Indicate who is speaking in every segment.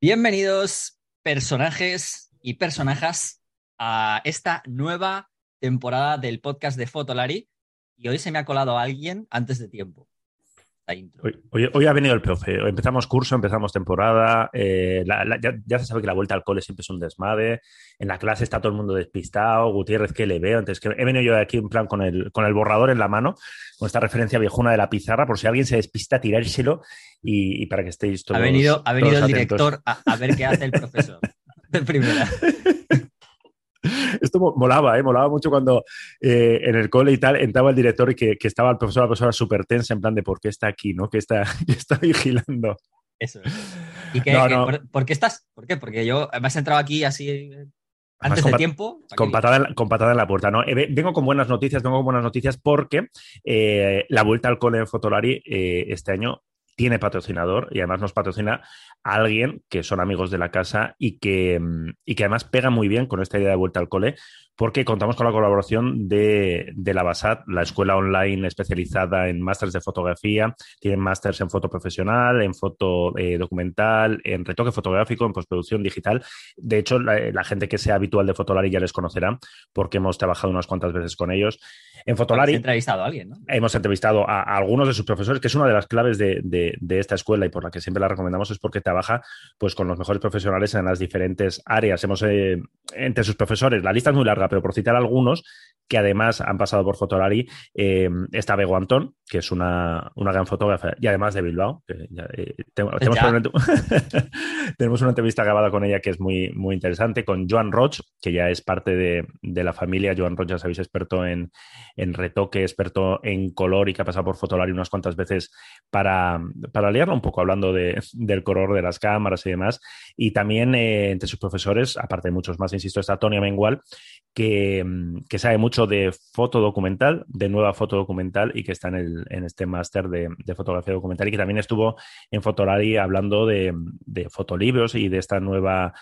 Speaker 1: Bienvenidos, personajes y personajas, a esta nueva temporada del podcast de Fotolari. Y hoy se me ha colado alguien antes de tiempo.
Speaker 2: Hoy, ha venido el profe. Empezamos curso, empezamos temporada. Eh, ya, se sabe que la vuelta al cole siempre es un desmadre. En la clase está todo el mundo despistado. Gutiérrez, que le veo? Entonces, que he venido yo aquí en plan con el, con el borrador en la mano, con esta referencia viejuna de la pizarra, por si alguien se despista, tirárselo y, para que estéis todos.
Speaker 1: Ha venido, ha venido el director a, a, ver qué hace el profesor. De primera.
Speaker 2: Esto molaba, ¿eh? molaba mucho cuando eh, en el cole y tal entraba el director y que, estaba el profesor, la profesora súper tensa en plan de por qué está aquí, ¿no? Que está, está vigilando.
Speaker 1: Eso ¿Y qué, Por, qué estás? ¿Por qué? Porque yo me has entrado aquí así eh, antes de tiempo.
Speaker 2: Con patada, en, la puerta, ¿no? Eh, vengo con buenas noticias, vengo con buenas noticias porque la vuelta al cole en Fotolari este año tiene patrocinador y además nos patrocina a alguien que son amigos de la casa y que, mm, y que además pega muy bien con esta idea de vuelta al cole, porque contamos con la colaboración de, la BASAT, la escuela online especializada en másteres de fotografía. Tienen másters en foto profesional, en foto eh, documental, en retoque fotográfico, en postproducción digital. De hecho, la, gente que sea habitual de Fotolari ya les conocerá, porque hemos trabajado unas cuantas veces con ellos. En Fotolari.
Speaker 1: Hemos entrevistado a alguien, ¿no?
Speaker 2: Hemos entrevistado a, algunos de sus profesores, que es una de las claves de, esta escuela y por la que siempre la recomendamos, es porque trabaja pues, con los mejores profesionales en las diferentes áreas. Hemos, eh, entre sus profesores, la lista es muy larga pero por citar algunos, que además han pasado por Fotolari, eh, está Bego Antón, que es una, gran fotógrafa, y además de Bilbao. Eh, tenemos, una, entrevista grabada con ella que es muy, muy interesante, con Joan Roch, que ya es parte de, la familia. Joan Roch, ya sabéis, experto en, retoque, experto en color y que ha pasado por Fotolari unas cuantas veces para, para liarlo un poco, hablando del color de las cámaras y demás. Y también eh, entre sus profesores, aparte de muchos más, insisto, está Tony Mengual, que, que sabe mucho de foto documental, de nueva foto documental y que está en, el, en este máster de, fotografía documental y que también estuvo en Fotolari hablando de, de fotolibros y de esta nueva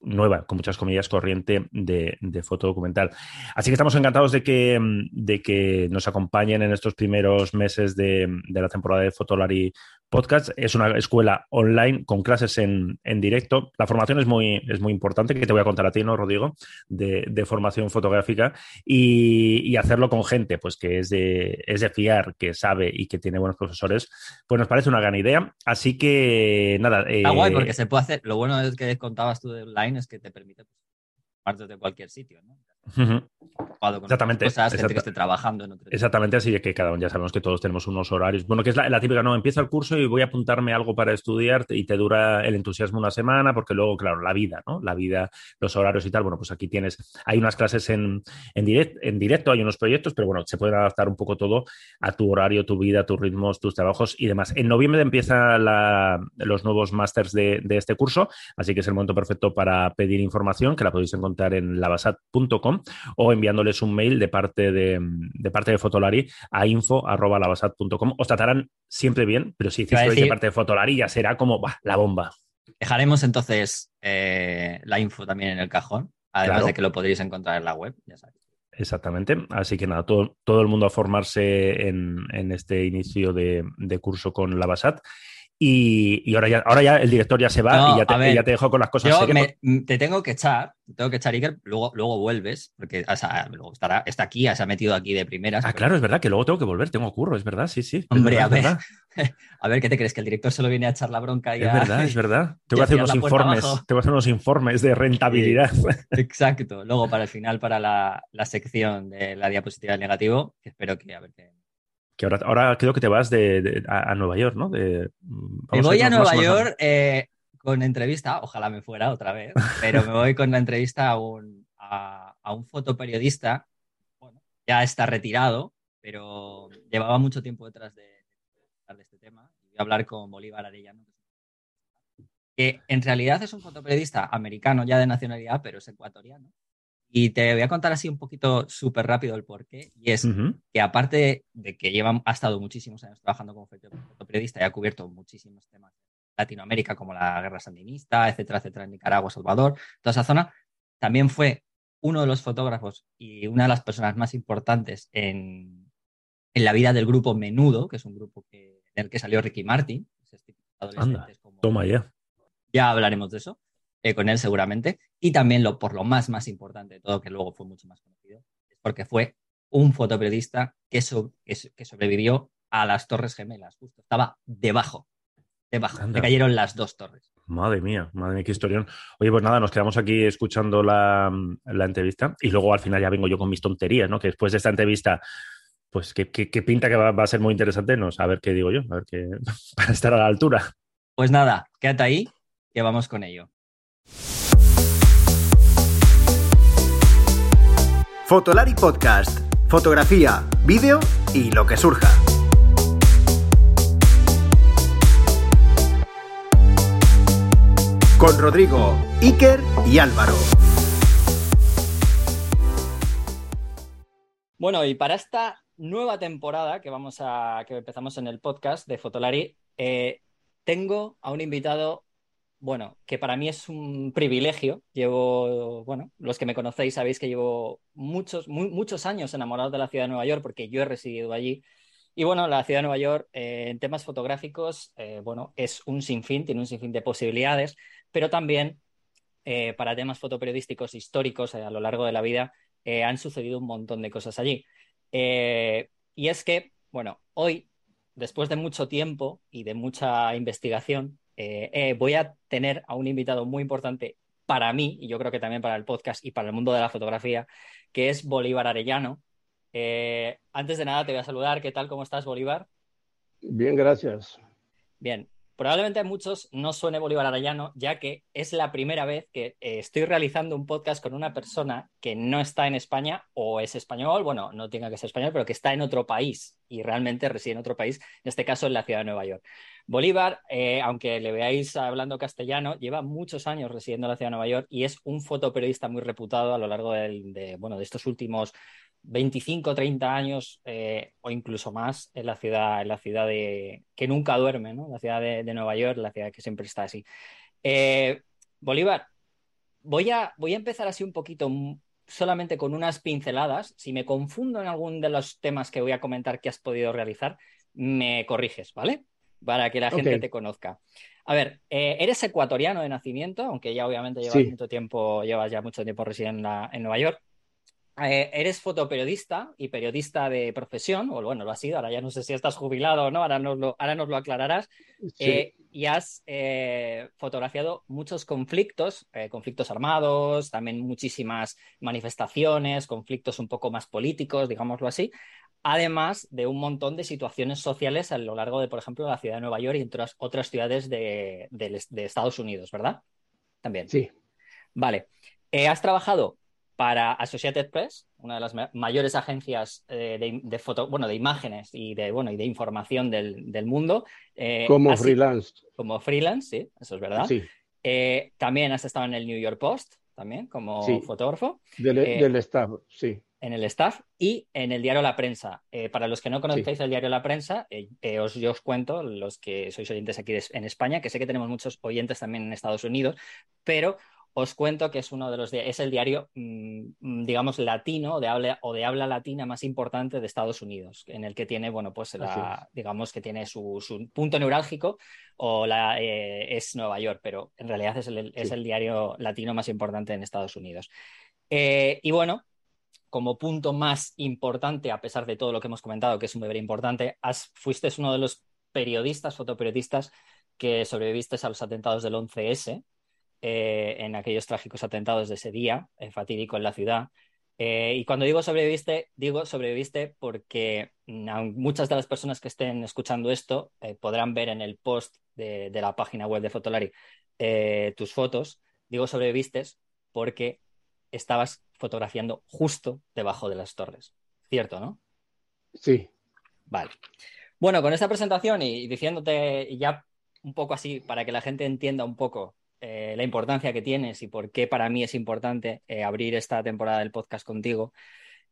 Speaker 2: nueva, con muchas comillas, corriente de, de foto documental. Así que estamos encantados de que, de que nos acompañen en estos primeros meses de, de la temporada de Fotolari Podcast. Es una escuela online con clases en, directo. La formación es muy, es muy importante, que te voy a contar a ti, ¿no, Rodrigo? De, formación fotográfica y, hacerlo con gente pues que es de, es de fiar, que sabe y que tiene buenos profesores, pues nos parece una gran idea. Así que, nada.
Speaker 1: Está guay porque eh, se puede hacer. Lo bueno es que contabas tú de online es que te permite pues, partes de cualquier sitio, ¿no?
Speaker 2: Exactamente.
Speaker 1: que esté trabajando en
Speaker 2: Exactamente, así que cada uno ya sabemos que todos tenemos unos horarios. Bueno, que es la, típica, no, empieza el curso y voy a apuntarme algo para estudiar y te dura el entusiasmo una semana, porque luego, claro, la vida, ¿no? La vida, los horarios y tal. Bueno, pues aquí tienes, hay unas clases en, en, en directo, hay unos proyectos, pero bueno, se puede adaptar un poco todo a tu horario, tu vida, tus ritmos, tus trabajos y demás. En noviembre empiezan los nuevos másters de, de, este curso, así que es el momento perfecto para pedir información, que la podéis encontrar en lavasat.com o enviándoles un mail de parte de, de parte de Fotolari a info.lavasat.com. Os tratarán siempre bien, pero si hiciste de parte de Fotolari ya será como la bomba.
Speaker 1: Dejaremos entonces eh, la info también en el cajón, además de que lo podréis encontrar en la web, ya sabéis.
Speaker 2: Exactamente. Así que nada, todo, todo el mundo a formarse en, en este inicio de, de curso con la Basat. Y, ahora, ya, ahora ya el director ya se va y ya te, ya te dejo con las cosas.
Speaker 1: Yo te tengo que echar, tengo que echar Iker, luego, luego vuelves, porque luego estará, está aquí, se ha metido aquí de primeras.
Speaker 2: Ah, claro, es verdad que luego tengo que volver, tengo curro, es verdad, sí, sí.
Speaker 1: Hombre, a ver. A ver, ¿qué te crees? Que el director se lo viene a echar la bronca y
Speaker 2: Es verdad, es verdad. Tengo que hacer unos informes, tengo que hacer unos informes de rentabilidad.
Speaker 1: exacto. Luego, para el final, para la, la sección de la diapositiva del negativo, que espero que a ver qué
Speaker 2: que ahora, creo que te vas de, a, Nueva York, ¿no? me
Speaker 1: voy a, Nueva York eh, con entrevista, ojalá me fuera otra vez, pero me voy con la entrevista a un, a, un fotoperiodista, bueno, ya está retirado, pero llevaba mucho tiempo detrás de, de este tema. Voy a hablar con Bolívar Arellano, que en realidad es un fotoperiodista americano ya de nacionalidad, pero es ecuatoriano. Y te voy a contar así un poquito súper rápido el porqué. Y es que aparte de que lleva, ha estado muchísimos años trabajando como fotoperiodista y ha cubierto muchísimos temas de Latinoamérica, como la guerra sandinista, etcétera, etcétera, en Nicaragua, Salvador, toda esa zona, también fue uno de los fotógrafos y una de las personas más importantes en, en la vida del grupo Menudo, que es un grupo que, en el que salió Ricky Martin.
Speaker 2: Anda, toma ya
Speaker 1: Ya hablaremos de eso eh, con él seguramente. Y también lo, por lo más, más importante de todo, que luego fue mucho más conocido, es porque fue un fotoperiodista que, que, sobrevivió a las Torres Gemelas. Justo estaba debajo, debajo. Le cayeron las dos torres.
Speaker 2: Madre mía, madre mía, qué historión. Oye, pues nada, nos quedamos aquí escuchando la, entrevista y luego al final ya vengo yo con mis tonterías, ¿no? Que después de esta entrevista, pues qué, pinta que va, a ser muy interesante, no a ver qué digo yo, a ver qué, para estar a la altura.
Speaker 1: Pues nada, quédate ahí, que vamos con ello.
Speaker 3: Fotolari Podcast. Fotografía, vídeo y lo que surja. Con Rodrigo, Iker y Álvaro.
Speaker 1: Bueno, y para esta nueva temporada que vamos a que empezamos en el podcast de Fotolari, eh, tengo a un invitado bueno, que para mí es un privilegio. Llevo, bueno, los que me conocéis sabéis que llevo muchos, muchos años enamorado de la ciudad de Nueva York porque yo he residido allí. Y bueno, la ciudad de Nueva York eh, en temas fotográficos, eh, bueno, es un sinfín, tiene un sinfín de posibilidades, pero también eh, para temas fotoperiodísticos históricos a lo largo de la vida han sucedido un montón de cosas allí. y es que, bueno, hoy, después de mucho tiempo y de mucha investigación, eh, eh, voy a tener a un invitado muy importante para mí, y yo creo que también para el podcast y para el mundo de la fotografía, que es Bolívar Arellano. Eh, antes de nada, te voy a saludar. ¿Qué tal? ¿Cómo estás, Bolívar?
Speaker 4: Bien, gracias.
Speaker 1: Bien, probablemente a muchos no suene Bolívar Arellano, ya que es la primera vez que estoy realizando un podcast con una persona que no está en España o es español, bueno, no tenga que ser español, pero que está en otro país y realmente reside en otro país, en este caso en la ciudad de Nueva York. Bolívar, eh, aunque le veáis hablando castellano, lleva muchos años residiendo en la ciudad de Nueva York y es un fotoperiodista muy reputado a lo largo de, bueno, de estos últimos 25, 30 años eh, o incluso más en la ciudad, en la ciudad de que nunca duerme, ¿no? La ciudad de, Nueva York, la ciudad que siempre está así. Eh, Bolívar, voy a, voy a empezar así un poquito solamente con unas pinceladas. Si me confundo en algún de los temas que voy a comentar que has podido realizar, me corriges, ¿vale? Para que la gente te conozca. A ver, eh, eres ecuatoriano de nacimiento, aunque ya obviamente llevas mucho tiempo, llevas ya mucho tiempo residiendo en, Nueva York. Eh, eres fotoperiodista y periodista de profesión, o bueno, lo has sido, ahora ya no sé si estás jubilado o no, ahora nos lo, ahora nos lo aclararás. Eh, y has fotografiado muchos conflictos, conflictos armados, también muchísimas manifestaciones, conflictos un poco más políticos, digámoslo así además de un montón de situaciones sociales a lo largo de, por ejemplo, la ciudad de Nueva York y otras, otras ciudades de, Estados Unidos, ¿verdad? También.
Speaker 4: Sí.
Speaker 1: Vale. Eh, has trabajado para Associated Press, una de las mayores agencias eh, de, foto, bueno, de imágenes y de, bueno, y de información del, mundo.
Speaker 4: Eh, como freelance.
Speaker 1: Como freelance, sí, eso es verdad.
Speaker 4: Sí.
Speaker 1: también has estado en el New York Post, también, como fotógrafo.
Speaker 4: del staff, sí
Speaker 1: en el staff y en el diario La Prensa. Eh, para los que no conocéis el diario La Prensa, eh, eh, os, yo os cuento, los que sois oyentes aquí en España, que sé que tenemos muchos oyentes también en Estados Unidos, pero os cuento que es uno de los es el diario, mm, digamos, latino de habla, o de habla latina más importante de Estados Unidos, en el que tiene, bueno, pues digamos que tiene su, punto neurálgico o la, es Nueva York, pero en realidad es el, es el diario latino más importante en Estados Unidos. y bueno, como punto más importante, a pesar de todo lo que hemos comentado, que es un deber importante, fuiste uno de los periodistas, fotoperiodistas, que sobreviviste a los atentados del 11S, eh, en aquellos trágicos atentados de ese día, eh, fatídico en la ciudad. Eh, y cuando digo sobreviviste, digo sobreviviste porque mm, muchas de las personas que estén escuchando esto podrán ver en el post de, de, la página web de Fotolari tus fotos. Digo sobreviviste porque estabas fotografiando justo debajo de las torres. ¿Cierto, no?
Speaker 4: Sí.
Speaker 1: Vale. Bueno, con esta presentación y diciéndote ya un poco así para que la gente entienda un poco eh, la importancia que tienes y por qué para mí es importante eh, abrir esta temporada del podcast contigo,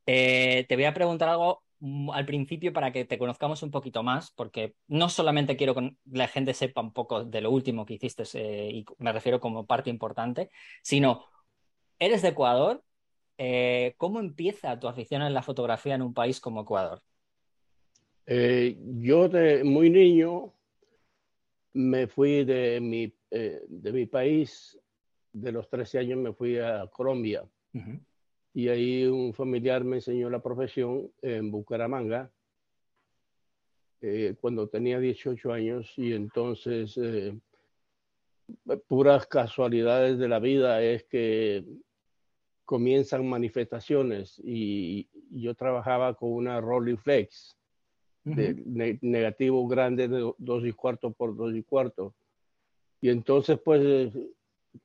Speaker 1: eh, te voy a preguntar algo mm, al principio para que te conozcamos un poquito más, porque no solamente quiero que la gente sepa un poco de lo último que hiciste, y me refiero como parte importante, sino, eres de Ecuador, eh, ¿Cómo empieza tu afición en la fotografía en un país como Ecuador?
Speaker 4: Eh, yo de muy niño me fui de mi eh, de mi país, de los 13 años me fui a Colombia. Y ahí un familiar me enseñó la profesión en Bucaramanga eh, cuando tenía 18 años y entonces eh, puras casualidades de la vida es que comienzan manifestaciones y, yo trabajaba con una Rolleiflex de negativo grande de dos y cuarto por dos y cuarto. Y entonces, pues, eh,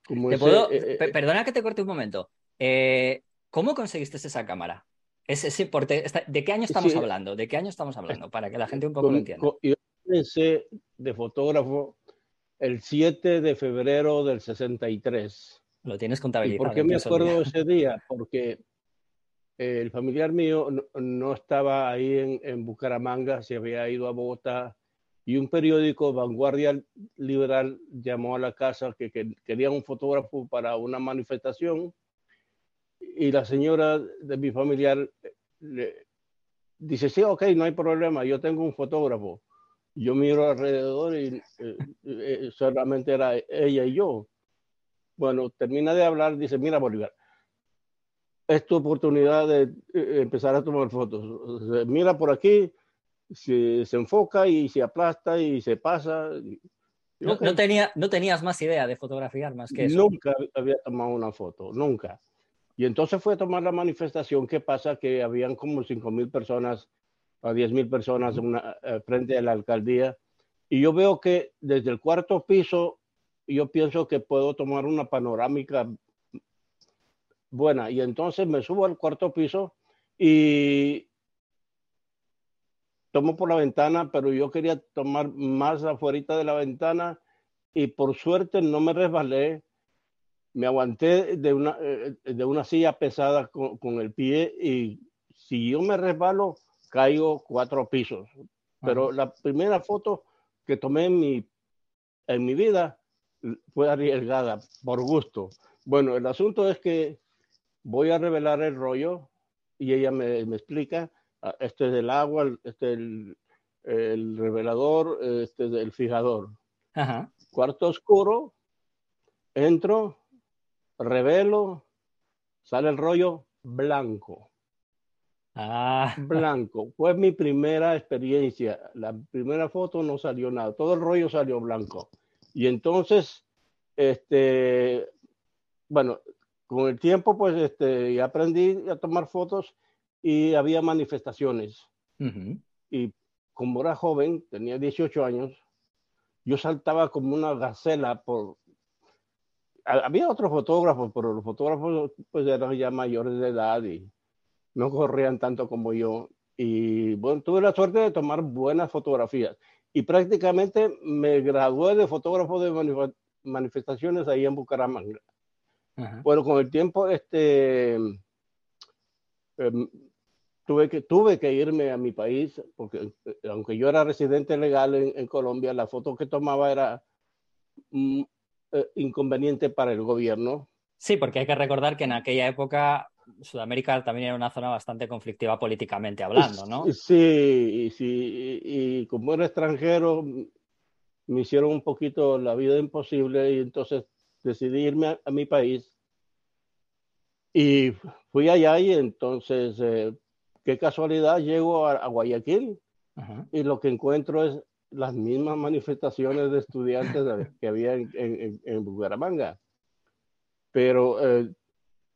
Speaker 1: como perdona que te corte un momento. ¿Cómo conseguiste esa cámara? Ese, sí, porque, ¿De qué año estamos hablando? ¿De qué año estamos hablando? Para que la gente un poco lo entienda.
Speaker 4: Yo comencé de fotógrafo el 7 de febrero del 63.
Speaker 1: Lo tienes contabilizado.
Speaker 4: ¿Y ¿Por qué me acuerdo ese día? Porque el familiar mío no, estaba ahí en, en, Bucaramanga, se había ido a Bogotá y un periódico, Vanguardia Liberal, llamó a la casa que, que quería un fotógrafo para una manifestación y la señora de mi familiar le dice, sí, ok, no hay problema, yo tengo un fotógrafo. Yo miro alrededor y eh, eh, solamente era ella y yo. Bueno, termina de hablar, dice, mira Bolívar, es tu oportunidad de eh, empezar a tomar fotos. mira por aquí, se, se, enfoca y se aplasta y se pasa.
Speaker 1: No, no, tenía, no tenías más idea de fotografiar más que eso.
Speaker 4: Nunca había tomado una foto, nunca. Y entonces fue a tomar la manifestación. ¿Qué pasa? Que habían como 5 mil personas a 10 mil personas una, eh, frente a la alcaldía. Y yo veo que desde el cuarto piso, yo pienso que puedo tomar una panorámica buena. Y entonces me subo al cuarto piso y tomo por la ventana, pero yo quería tomar más afuera de la ventana y por suerte no me resbalé me aguanté de una, eh, de una silla pesada con, con, el pie y si yo me resbalo, caigo cuatro pisos. Pero la primera foto que tomé en mi, en mi vida fue arriesgada, por gusto. Bueno, el asunto es que voy a revelar el rollo y ella me, me explica, ah, este es el agua, este es el, el revelador, este es el fijador. Cuarto oscuro, entro, revelo, sale el rollo blanco.
Speaker 1: Ah.
Speaker 4: Blanco. Fue mi primera experiencia. La primera foto no salió nada. Todo el rollo salió blanco. Y entonces, este, bueno, con el tiempo, pues, este, aprendí a tomar fotos y había manifestaciones. Y como era joven, tenía 18 años, yo saltaba como una gacela por, había otros fotógrafos, pero los fotógrafos pues eran ya mayores de edad y no corrían tanto como yo. Y bueno, tuve la suerte de tomar buenas fotografías. Y prácticamente me gradué de fotógrafo de manifestaciones ahí en Bucaramanga. Bueno, con el tiempo, este, em, tuve, que, tuve que irme a mi país, porque eh, aunque yo era residente legal en, en Colombia, la foto que tomaba era mm, eh, inconveniente para el gobierno.
Speaker 1: Sí, porque hay que recordar que en aquella época Sudamérica también era una zona bastante conflictiva políticamente hablando, ¿no?
Speaker 4: Sí, sí, y como era extranjero, me hicieron un poquito la vida imposible y entonces decidí irme a, mi país. Y fui allá y entonces, eh, qué casualidad, llego a, Guayaquil y lo que encuentro es las mismas manifestaciones de estudiantes que había en, en, en Bucaramanga. Pero eh,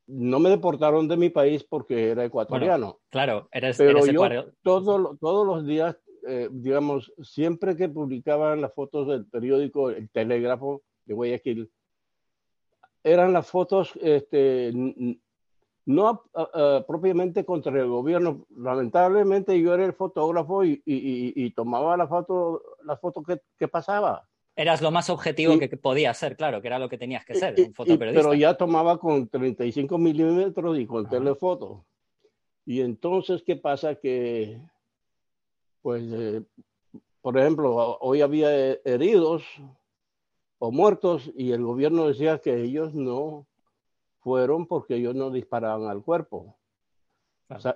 Speaker 4: no me deportaron de mi país porque era ecuatoriano.
Speaker 1: claro, eres,
Speaker 4: Pero yo todo, todos los días, eh, digamos, siempre que publicaban las fotos del periódico El Telégrafo de Guayaquil, eran las fotos este, no propiamente contra el gobierno. Lamentablemente yo era el fotógrafo y, tomaba la foto, la foto que, pasaba.
Speaker 1: Eras lo más objetivo que podía ser, claro, que era lo que tenías que ser, un fotoperiodista.
Speaker 4: Pero ya tomaba con 35 milímetros y con telefoto. Y entonces, ¿qué pasa? Que, pues, eh, por ejemplo, hoy había heridos o muertos y el gobierno decía que ellos no fueron porque ellos no disparaban al cuerpo.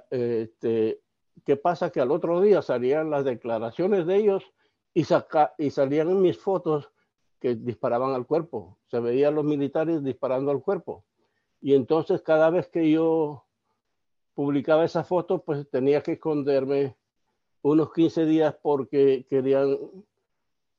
Speaker 4: este, ¿Qué pasa? Que al otro día salían las declaraciones de ellos y, saca, y salían mis fotos que disparaban al cuerpo. Se veían los militares disparando al cuerpo. Y entonces cada vez que yo publicaba esa foto, pues tenía que esconderme unos 15 días porque querían,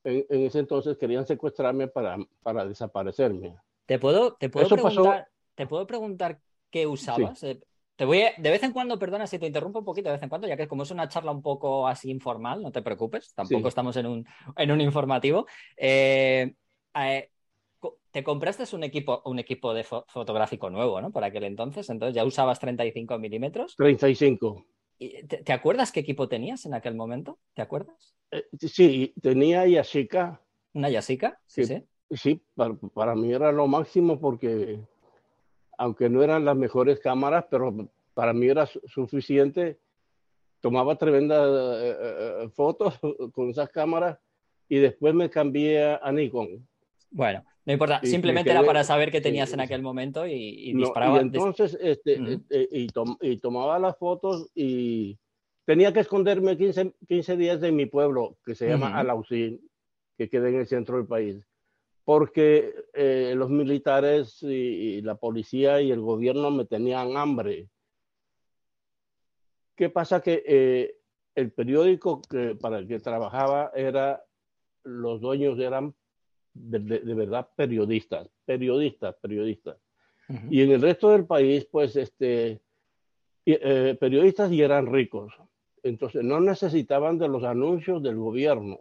Speaker 4: en, ese entonces querían secuestrarme para, para desaparecerme.
Speaker 1: ¿Te puedo, te puedo, preguntar, ¿te puedo preguntar qué usabas? Eh, te voy de vez en cuando, perdona si te interrumpo un poquito de vez en cuando, ya que como es una charla un poco así informal, no te preocupes, tampoco estamos en un, en un informativo. Eh, eh, te compraste un equipo, un equipo de fotográfico nuevo, ¿no? Por aquel entonces, entonces ya usabas 35 milímetros.
Speaker 4: 35.
Speaker 1: ¿Te, ¿Te, acuerdas qué equipo tenías en aquel momento? ¿Te acuerdas?
Speaker 4: Eh, sí, tenía Yashica.
Speaker 1: ¿Una Yashica?
Speaker 4: Sí, sí. Sí, para, para, mí era lo máximo porque, aunque no eran las mejores cámaras, pero para mí era suficiente. Tomaba tremendas eh, eh, fotos con esas cámaras y después me cambié a Nikon.
Speaker 1: Bueno, no importa, simplemente era para saber qué tenías en aquel momento y, disparaba.
Speaker 4: y entonces, este, este y, tomaba las fotos y tenía que esconderme 15, 15 días de mi pueblo, que se llama Alausín, que queda en el centro del país, porque eh, los militares y, la policía y el gobierno me tenían hambre. ¿Qué pasa? Que eh, el periódico que, para el que trabajaba era, los dueños eran de, verdad periodistas, periodistas, periodistas. Y en el resto del país, pues, este, eh, periodistas y eran ricos. Entonces no necesitaban de los anuncios del gobierno.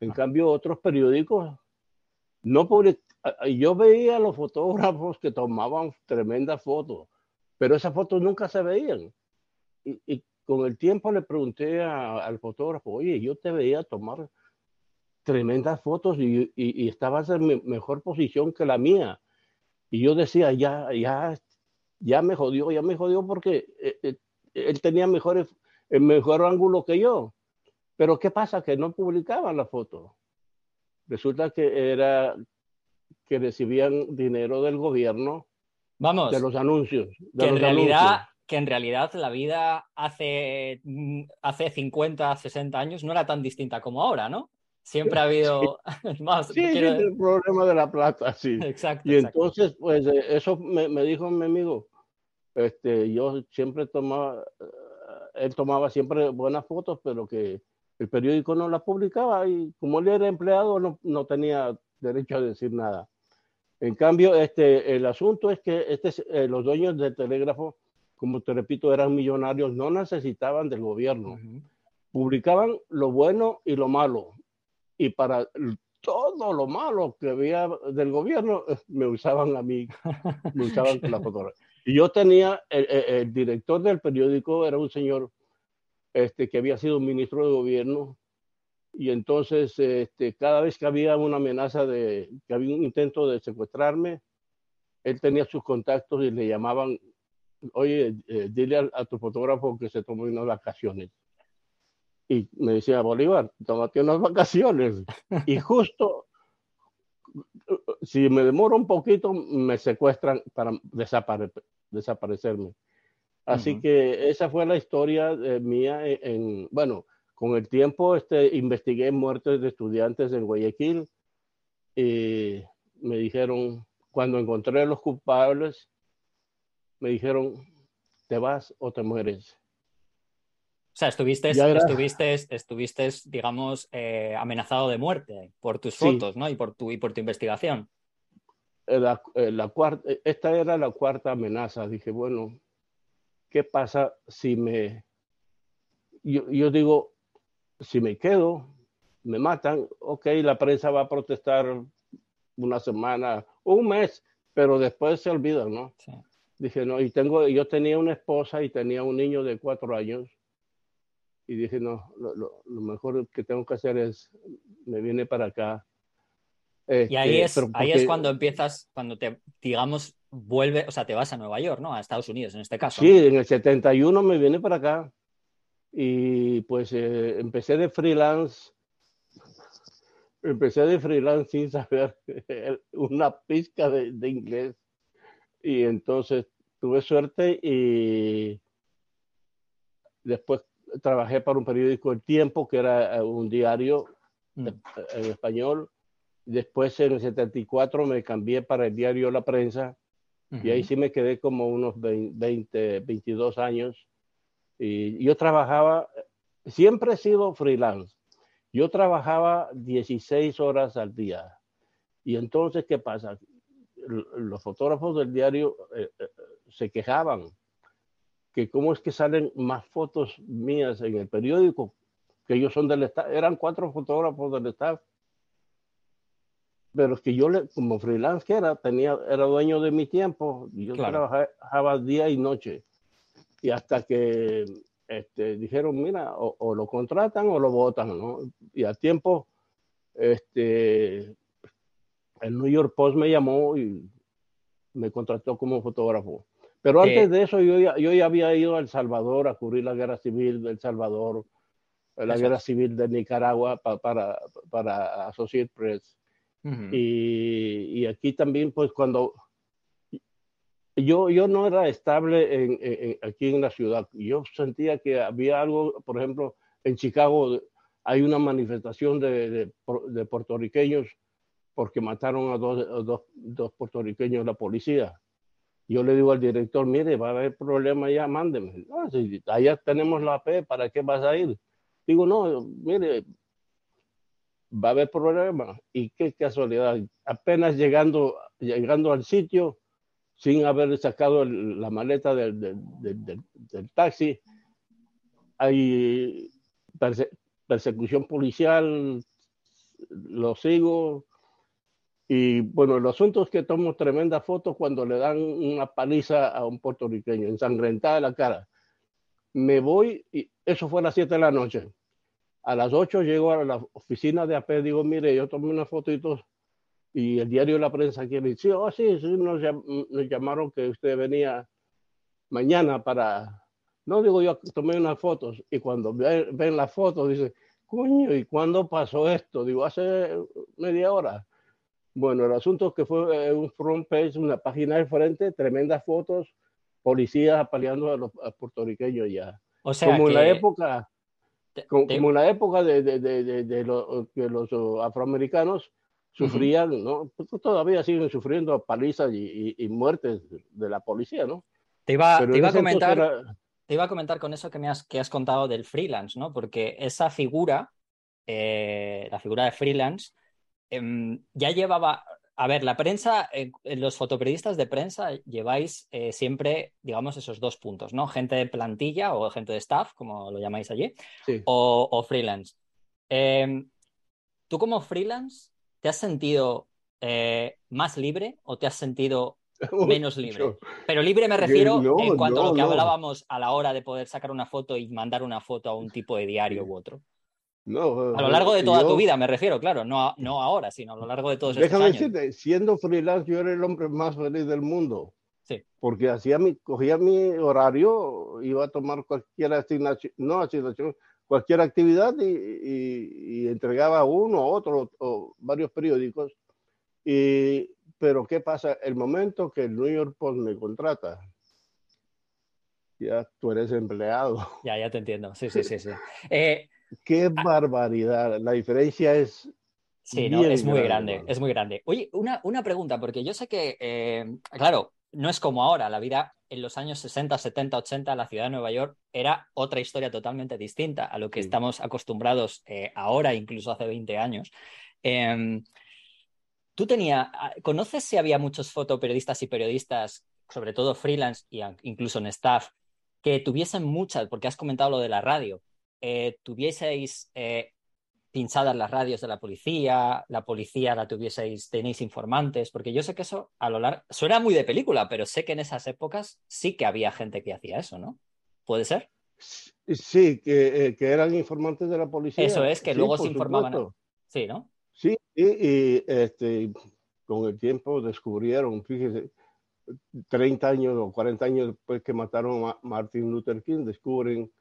Speaker 4: En ah. cambio, otros periódicos no Yo veía a los fotógrafos que tomaban tremendas fotos, pero esas fotos nunca se veían. Y, con el tiempo le pregunté al fotógrafo, oye, yo te veía tomar tremendas fotos y, y, estabas en mejor posición que la mía. Y yo decía, ya, ya, ya me jodió, ya me jodió porque eh, eh, él tenía mejores, el mejor ángulo que yo. Pero ¿qué pasa? Que no publicaban la foto. Resulta que era que recibían dinero del gobierno
Speaker 1: Vamos,
Speaker 4: de los anuncios.
Speaker 1: que, en realidad, que en realidad la vida hace, mm, hace 50, 60 años no era tan distinta como ahora, ¿no? Siempre ha habido
Speaker 4: más. Sí, el problema de la plata, sí.
Speaker 1: Exacto.
Speaker 4: Y entonces, pues eh, eso me, me, dijo mi amigo. Este, yo siempre tomaba, eh, él tomaba siempre buenas fotos, pero que el periódico no las publicaba y como él era empleado no, no tenía derecho a decir nada. En cambio, este, el asunto es que este, eh, los dueños del telégrafo, como te repito, eran millonarios, no necesitaban del gobierno. Publicaban lo bueno y lo malo y para todo lo malo que había del gobierno, me usaban a mí, me usaban la fotografía. Y yo tenía, el, director del periódico era un señor este, que había sido ministro de gobierno, y entonces este, cada vez que había una amenaza de, que había un intento de secuestrarme, él tenía sus contactos y le llamaban, oye, eh, dile a, a, tu fotógrafo que se tome unas vacaciones y me decía, Bolívar, tómate unas vacaciones. Y justo, si me demoro un poquito, me secuestran para desaparecerme. Así que esa fue la historia mía en, bueno, con el tiempo este, investigué muertes de estudiantes en Guayaquil y me dijeron, cuando encontré a los culpables, me dijeron, te vas o te mueres.
Speaker 1: O sea, estuviste, estuviste, estuviste, digamos, eh, amenazado de muerte por tus fotos, ¿no? Y por tu, y por tu investigación.
Speaker 4: Eh, la, eh, la cuarta, esta era la cuarta amenaza. Dije, bueno, ¿qué pasa si me... Yo, yo digo, si me quedo, me matan, ok, la prensa va a protestar una semana, un mes, pero después se olvidan, ¿no? Dije, no, y tengo, yo tenía una esposa y tenía un niño de cuatro años y dije, no, lo, lo, mejor que tengo que hacer es, me viene para acá.
Speaker 1: Y ahí, este, es, ahí es cuando empiezas, cuando te, digamos, vuelve, o sea, te vas a Nueva York, ¿no? A Estados Unidos en este caso.
Speaker 4: Sí, en el 71 me viene para acá y pues eh, empecé de freelance. Empecé de freelance sin saber una pizca de, de inglés y entonces tuve suerte y después trabajé para un periódico El Tiempo, que era eh, un diario mm. en español, Después en el 74 me cambié para el diario La Prensa y ahí sí me quedé como unos 20, 22 años. Y yo trabajaba, siempre he sido freelance. Yo trabajaba 16 horas al día. Y entonces, ¿qué pasa? Los fotógrafos del diario eh, eh, se quejaban que cómo es que salen más fotos mías en el periódico, que ellos son del staff, eran cuatro fotógrafos del staff, pero es que yo como freelance que era, tenía, era dueño de mi tiempo, y yo trabajaba día y noche, y hasta que este, dijeron, mira, o, lo contratan o lo votan, ¿no? Y a tiempo, este, el New York Post me llamó y me contrató como fotógrafo. Pero antes de eso, yo ya, yo ya había ido a El Salvador a cubrir la guerra civil de El Salvador, la guerra civil de Nicaragua para, para Associated Press. Y, y, aquí también, pues cuando yo, yo no era estable en, aquí en la ciudad, yo sentía que había algo, por ejemplo, en Chicago hay una manifestación de, de, puertorriqueños porque mataron a dos, dos, dos puertorriqueños la policía yo le digo al director, mire, va a haber problema ya, mándeme. allá tenemos la P, ¿para qué vas a ir? Digo, no, mire, va a haber problema. Y qué casualidad, apenas llegando, llegando al sitio, sin haber sacado la maleta del, del, taxi, hay persecución policial, lo sigo, y bueno, el asunto es que tomo tremendas fotos cuando le dan una paliza a un puertorriqueño, ensangrentada la cara. Me voy, y eso fue a las 7 de la noche. A las 8 llego a la oficina de AP, digo, mire, yo tomé unas fotitos y el diario de la prensa quiere decir, oh, sí, sí nos, llamaron que usted venía mañana para... No, digo, yo tomé unas fotos y cuando ven las fotos dice, coño, ¿y cuándo pasó esto? Digo, hace media hora. Bueno, el asunto es que fue eh, un front page, una página de frente, tremendas fotos, policías apaleando a los puertorriqueños ya. O sea, como en la época, como, en la época de, de, de, de los afroamericanos sufrían, ¿no? Pues todavía siguen sufriendo palizas y, y, muertes de la policía, ¿no?
Speaker 1: Te iba, te iba a comentar. Te iba a comentar con eso que me has, que has contado del freelance, ¿no? Porque esa figura, eh, la figura de freelance, Em, ya llevaba, a ver, la prensa, eh, los fotoperiodistas de prensa lleváis eh, siempre, digamos, esos dos puntos, ¿no? Gente de plantilla o gente de staff, como lo llamáis allí, o, freelance. Em, ¿Tú como freelance te has sentido eh, más libre o te has sentido menos libre? Pero libre me refiero en cuanto a lo que hablábamos a la hora de poder sacar una foto y mandar una foto a un tipo de diario u otro. No, a lo largo de toda tu vida, me refiero, claro, no, no ahora, sino a lo largo de todos estos déjame
Speaker 4: Decirte, siendo freelance, yo era el hombre más feliz del mundo. Sí. Porque hacía mi, cogía mi horario, iba a tomar cualquier asignación, no asignación, cualquier actividad y, entregaba uno, otro, o varios periódicos. Y, pero ¿qué pasa? El momento que el New York Post me contrata, ya tú eres empleado.
Speaker 1: Ya, ya te entiendo. Sí, sí, sí. sí. Eh,
Speaker 4: Qué ah. barbaridad. La diferencia es.
Speaker 1: Sí, no, es muy grande, es muy grande. Oye, una, una pregunta, porque yo sé que, eh, claro, no es como ahora. La vida en los años 60, 70, 80, la ciudad de Nueva York era otra historia totalmente distinta a lo que estamos acostumbrados eh, ahora, incluso hace 20 años. Em, ¿Tú tenías, ah, conoces si había muchos fotoperiodistas y periodistas, sobre todo freelance e incluso en staff, que tuviesen muchas, porque has comentado lo de la radio, eh, tuvieseis eh, pinchadas las radios de la policía, la policía la tuvieseis, tenéis informantes, porque yo sé que eso a lo largo, suena muy de película, pero sé que en esas épocas sí que había gente que hacía eso, ¿no? ¿Puede ser?
Speaker 4: Sí, que, eh, eran informantes de la policía.
Speaker 1: Eso es, que luego se informaban. Sí, ¿no?
Speaker 4: Sí, y, este, con el tiempo descubrieron, fíjese, 30 años o 40 años después que mataron a Martin Luther King, descubren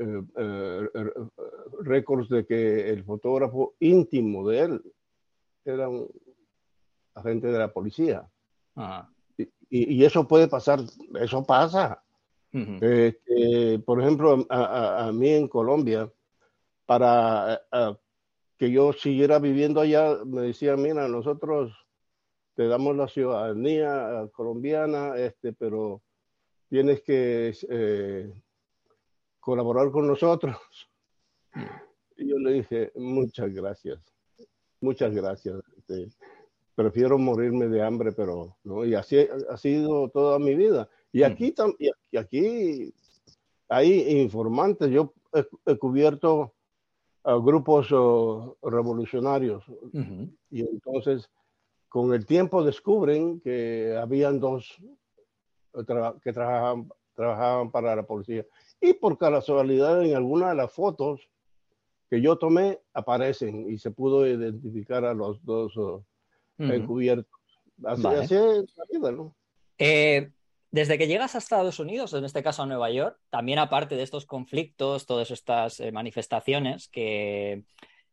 Speaker 4: eh, eh, eh, récords de que el fotógrafo íntimo de él era un agente de la policía. Y, eso puede pasar, eso pasa. Este, por ejemplo, a, mí en Colombia, para que yo siguiera viviendo allá, me decían, mira, nosotros te damos la ciudadanía colombiana, este, pero tienes que eh, colaborar con nosotros. Y yo le dije, muchas gracias, muchas gracias. Este, prefiero morirme de hambre, pero no, y así ha sido toda mi vida. Y aquí, y aquí hay informantes. Yo he, cubierto a grupos revolucionarios y entonces con el tiempo descubren que habían dos que trabajaban, trabajaban para la policía. Y por casualidad en alguna de las fotos que yo tomé aparecen y se pudo identificar a los dos encubiertos. Así, es la vida, ¿no?
Speaker 1: Eh, desde que llegas a Estados Unidos, en este caso a Nueva York, también aparte de estos conflictos, todas estas eh, manifestaciones, que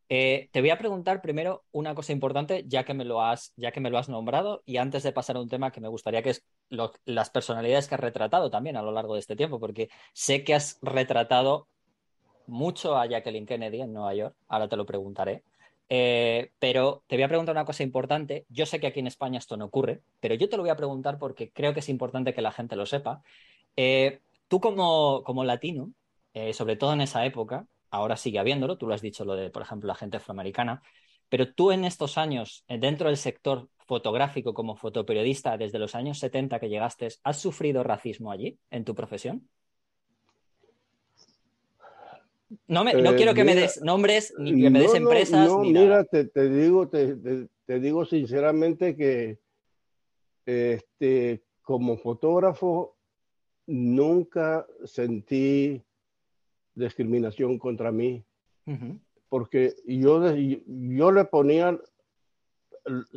Speaker 1: eh, te voy a preguntar primero una cosa importante, ya que me lo has, ya que me lo has nombrado, y antes de pasar a un tema que me gustaría que es las personalidades que has retratado también a lo largo de este tiempo, porque sé que has retratado mucho a Jacqueline Kennedy en Nueva York. Ahora te lo preguntaré. Eh, pero te voy a preguntar una cosa importante. Yo sé que aquí en España esto no ocurre, pero yo te lo voy a preguntar porque creo que es importante que la gente lo sepa. Eh, tú como, como latino, eh, sobre todo en esa época, ahora sigue habiéndolo, tú lo has dicho lo de, por ejemplo, la gente afroamericana, pero tú en estos años, dentro del sector fotográfico como fotoperiodista, desde los años 70 que llegaste, ¿has sufrido racismo allí en tu profesión? No, me, no quiero que me des nombres ni que me des empresas. No,
Speaker 4: mira, Te, te, digo, te, te, digo sinceramente que este, como fotógrafo nunca sentí discriminación contra mí, porque yo, yo le ponía,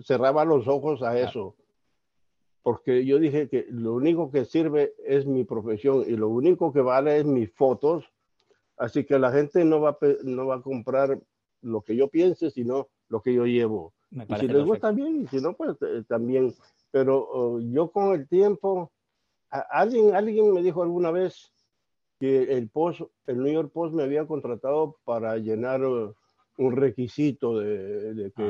Speaker 4: cerraba los ojos a eso, porque yo dije que lo único que sirve es mi profesión y lo único que vale es mis fotos. Así que la gente no va, no va a comprar lo que yo piense, sino lo que yo llevo. Y si les gusta bien, y si no, pues eh, también. Pero oh, yo con el tiempo, alguien, alguien me dijo alguna vez que el Post, el New York Post me había contratado para llenar uh, un requisito de, que,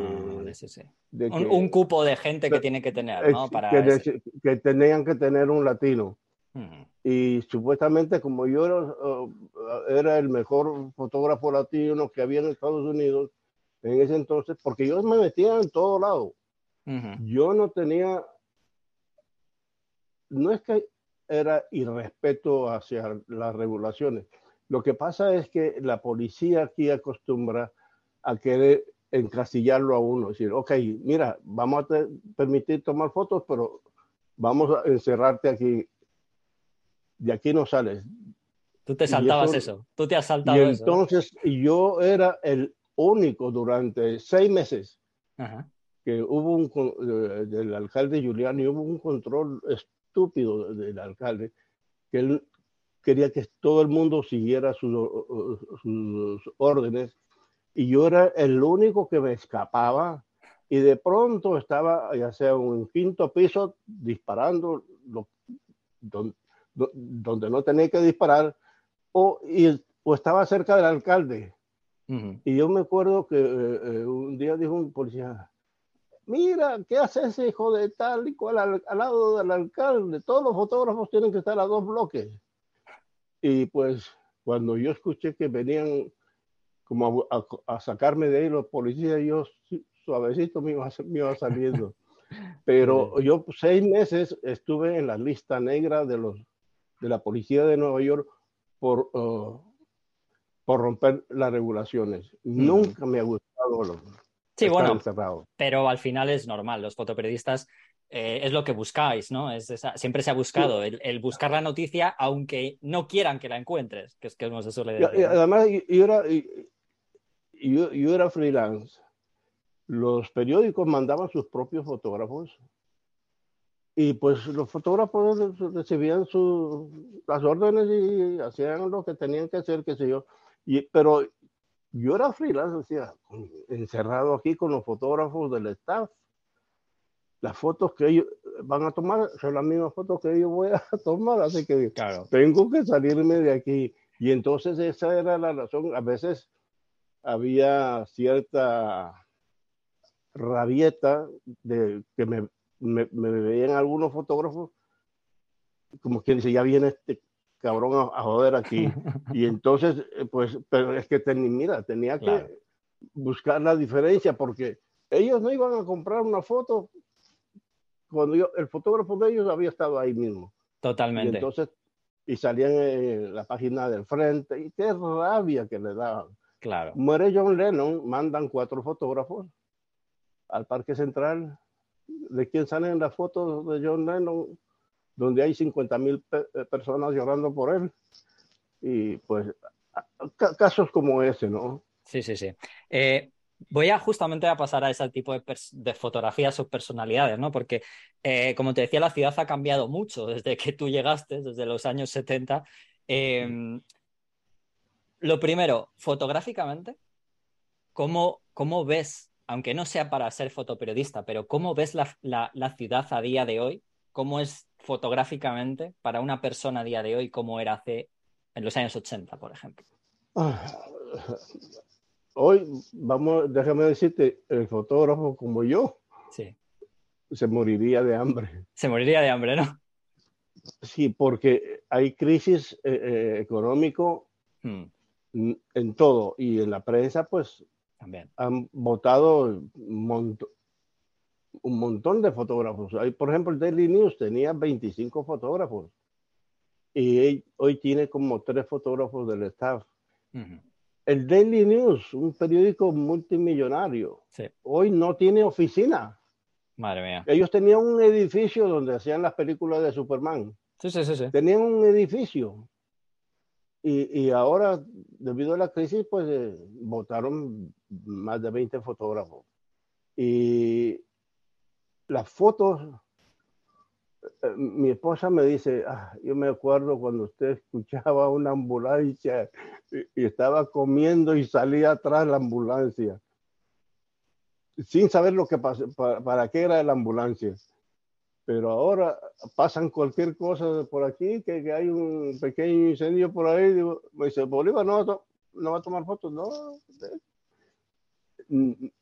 Speaker 1: ah, un, cupo de gente que tiene que tener, ¿no? Para
Speaker 4: que, que, tenían que tener un latino. Y supuestamente como yo uh, era, el mejor fotógrafo latino que había en Estados Unidos en ese entonces, porque yo me metía en todo lado. Yo no tenía, no es que era irrespeto hacia las regulaciones. Lo que pasa es que la policía aquí acostumbra a querer encasillarlo a uno, decir, ok, mira, vamos a permitir tomar fotos, pero vamos a encerrarte aquí de aquí no sales.
Speaker 1: Tú te saltabas eso, tú te has saltado
Speaker 4: y entonces yo era el único durante seis meses que hubo un, del alcalde Giuliani, hubo un control estúpido del alcalde, que él quería que todo el mundo siguiera sus, sus órdenes y yo era el único que me escapaba y de pronto estaba ya sea en un quinto piso disparando lo, donde no tenía que disparar, o, o estaba cerca del alcalde. Y yo me acuerdo que eh, eh, un día dijo un policía, mira, ¿qué hace ese hijo de tal y cual al, lado del alcalde? Todos los fotógrafos tienen que estar a dos bloques. Y pues cuando yo escuché que venían como a, sacarme de ahí los policías, yo suavecito me iba, me iba saliendo. Pero yo seis meses estuve en la lista negra de los de la policía de Nueva York por, uh, por romper las regulaciones. Nunca me ha gustado lo,
Speaker 1: sí, bueno, Pero al final es normal, los fotoperiodistas eh, es lo que buscáis, ¿no? Es siempre se ha buscado el, buscar la noticia aunque no quieran que la encuentres, que es que no se suele decir.
Speaker 4: Y, además, yo era, yo, yo era freelance. Los periódicos mandaban sus propios fotógrafos y pues los fotógrafos recibían las órdenes y hacían lo que tenían que hacer, qué sé yo. Y, pero yo era freelance, decía, encerrado aquí con los fotógrafos del staff. Las fotos que ellos van a tomar son las mismas fotos que yo voy a tomar, así que tengo que salirme de aquí. Y entonces esa era la razón. A veces había cierta rabieta de que me, me, veían algunos fotógrafos como quien dice, ya viene este cabrón a, joder aquí. y entonces, eh, pues, pero es que tenía, mira, tenía que buscar la diferencia porque ellos no iban a comprar una foto cuando yo, el fotógrafo de ellos había estado ahí mismo.
Speaker 1: Totalmente.
Speaker 4: Y entonces, y salían en la página del frente, y qué rabia que le daban.
Speaker 1: Claro.
Speaker 4: Muere John Lennon, mandan cuatro fotógrafos al Parque Central. ¿De quién salen las fotos de John Lennon? Donde hay 50 mil eh, personas llorando por él. Y pues, casos como ese, ¿no?
Speaker 1: Sí, sí, sí. Eh, voy a justamente a pasar a ese tipo de, fotografías o personalidades, ¿no? Porque, eh, como te decía, la ciudad ha cambiado mucho desde que tú llegaste, desde los años 70. Em, lo primero, fotográficamente, ¿cómo, ¿cómo, ves, aunque no sea para ser fotoperiodista, pero cómo ves la, la, ciudad a día de hoy? ¿Cómo es fotográficamente para una persona a día de hoy como era hace en los años 80, por ejemplo?
Speaker 4: Ah, hoy, vamos, déjame decirte, el fotógrafo como yo
Speaker 1: sí.
Speaker 4: se moriría de hambre.
Speaker 1: Se moriría de hambre, ¿no?
Speaker 4: Sí, porque hay crisis eh, eh, económico hmm. en todo y en la prensa, pues
Speaker 1: También.
Speaker 4: han votado un, montón de fotógrafos. Hay, por ejemplo, el Daily News tenía 25 fotógrafos y hoy tiene como tres fotógrafos del staff el Daily News, un periódico multimillonario, hoy no tiene oficina.
Speaker 1: Madre mía.
Speaker 4: Ellos tenían un edificio donde hacían las películas de Superman.
Speaker 1: Sí, sí, sí. sí.
Speaker 4: Tenían un edificio. Y, ahora, debido a la crisis, pues eh, votaron más de 20 fotógrafos. Y las fotos eh, mi esposa me dice, ah, yo me acuerdo cuando usted escuchaba una ambulancia y, estaba comiendo y salía atrás la ambulancia, sin saber lo que pasó, para, qué era la ambulancia. Pero ahora pasan cualquier cosa por aquí, que, hay un pequeño incendio por ahí, me dice, Bolívar no, no va a tomar fotos, no.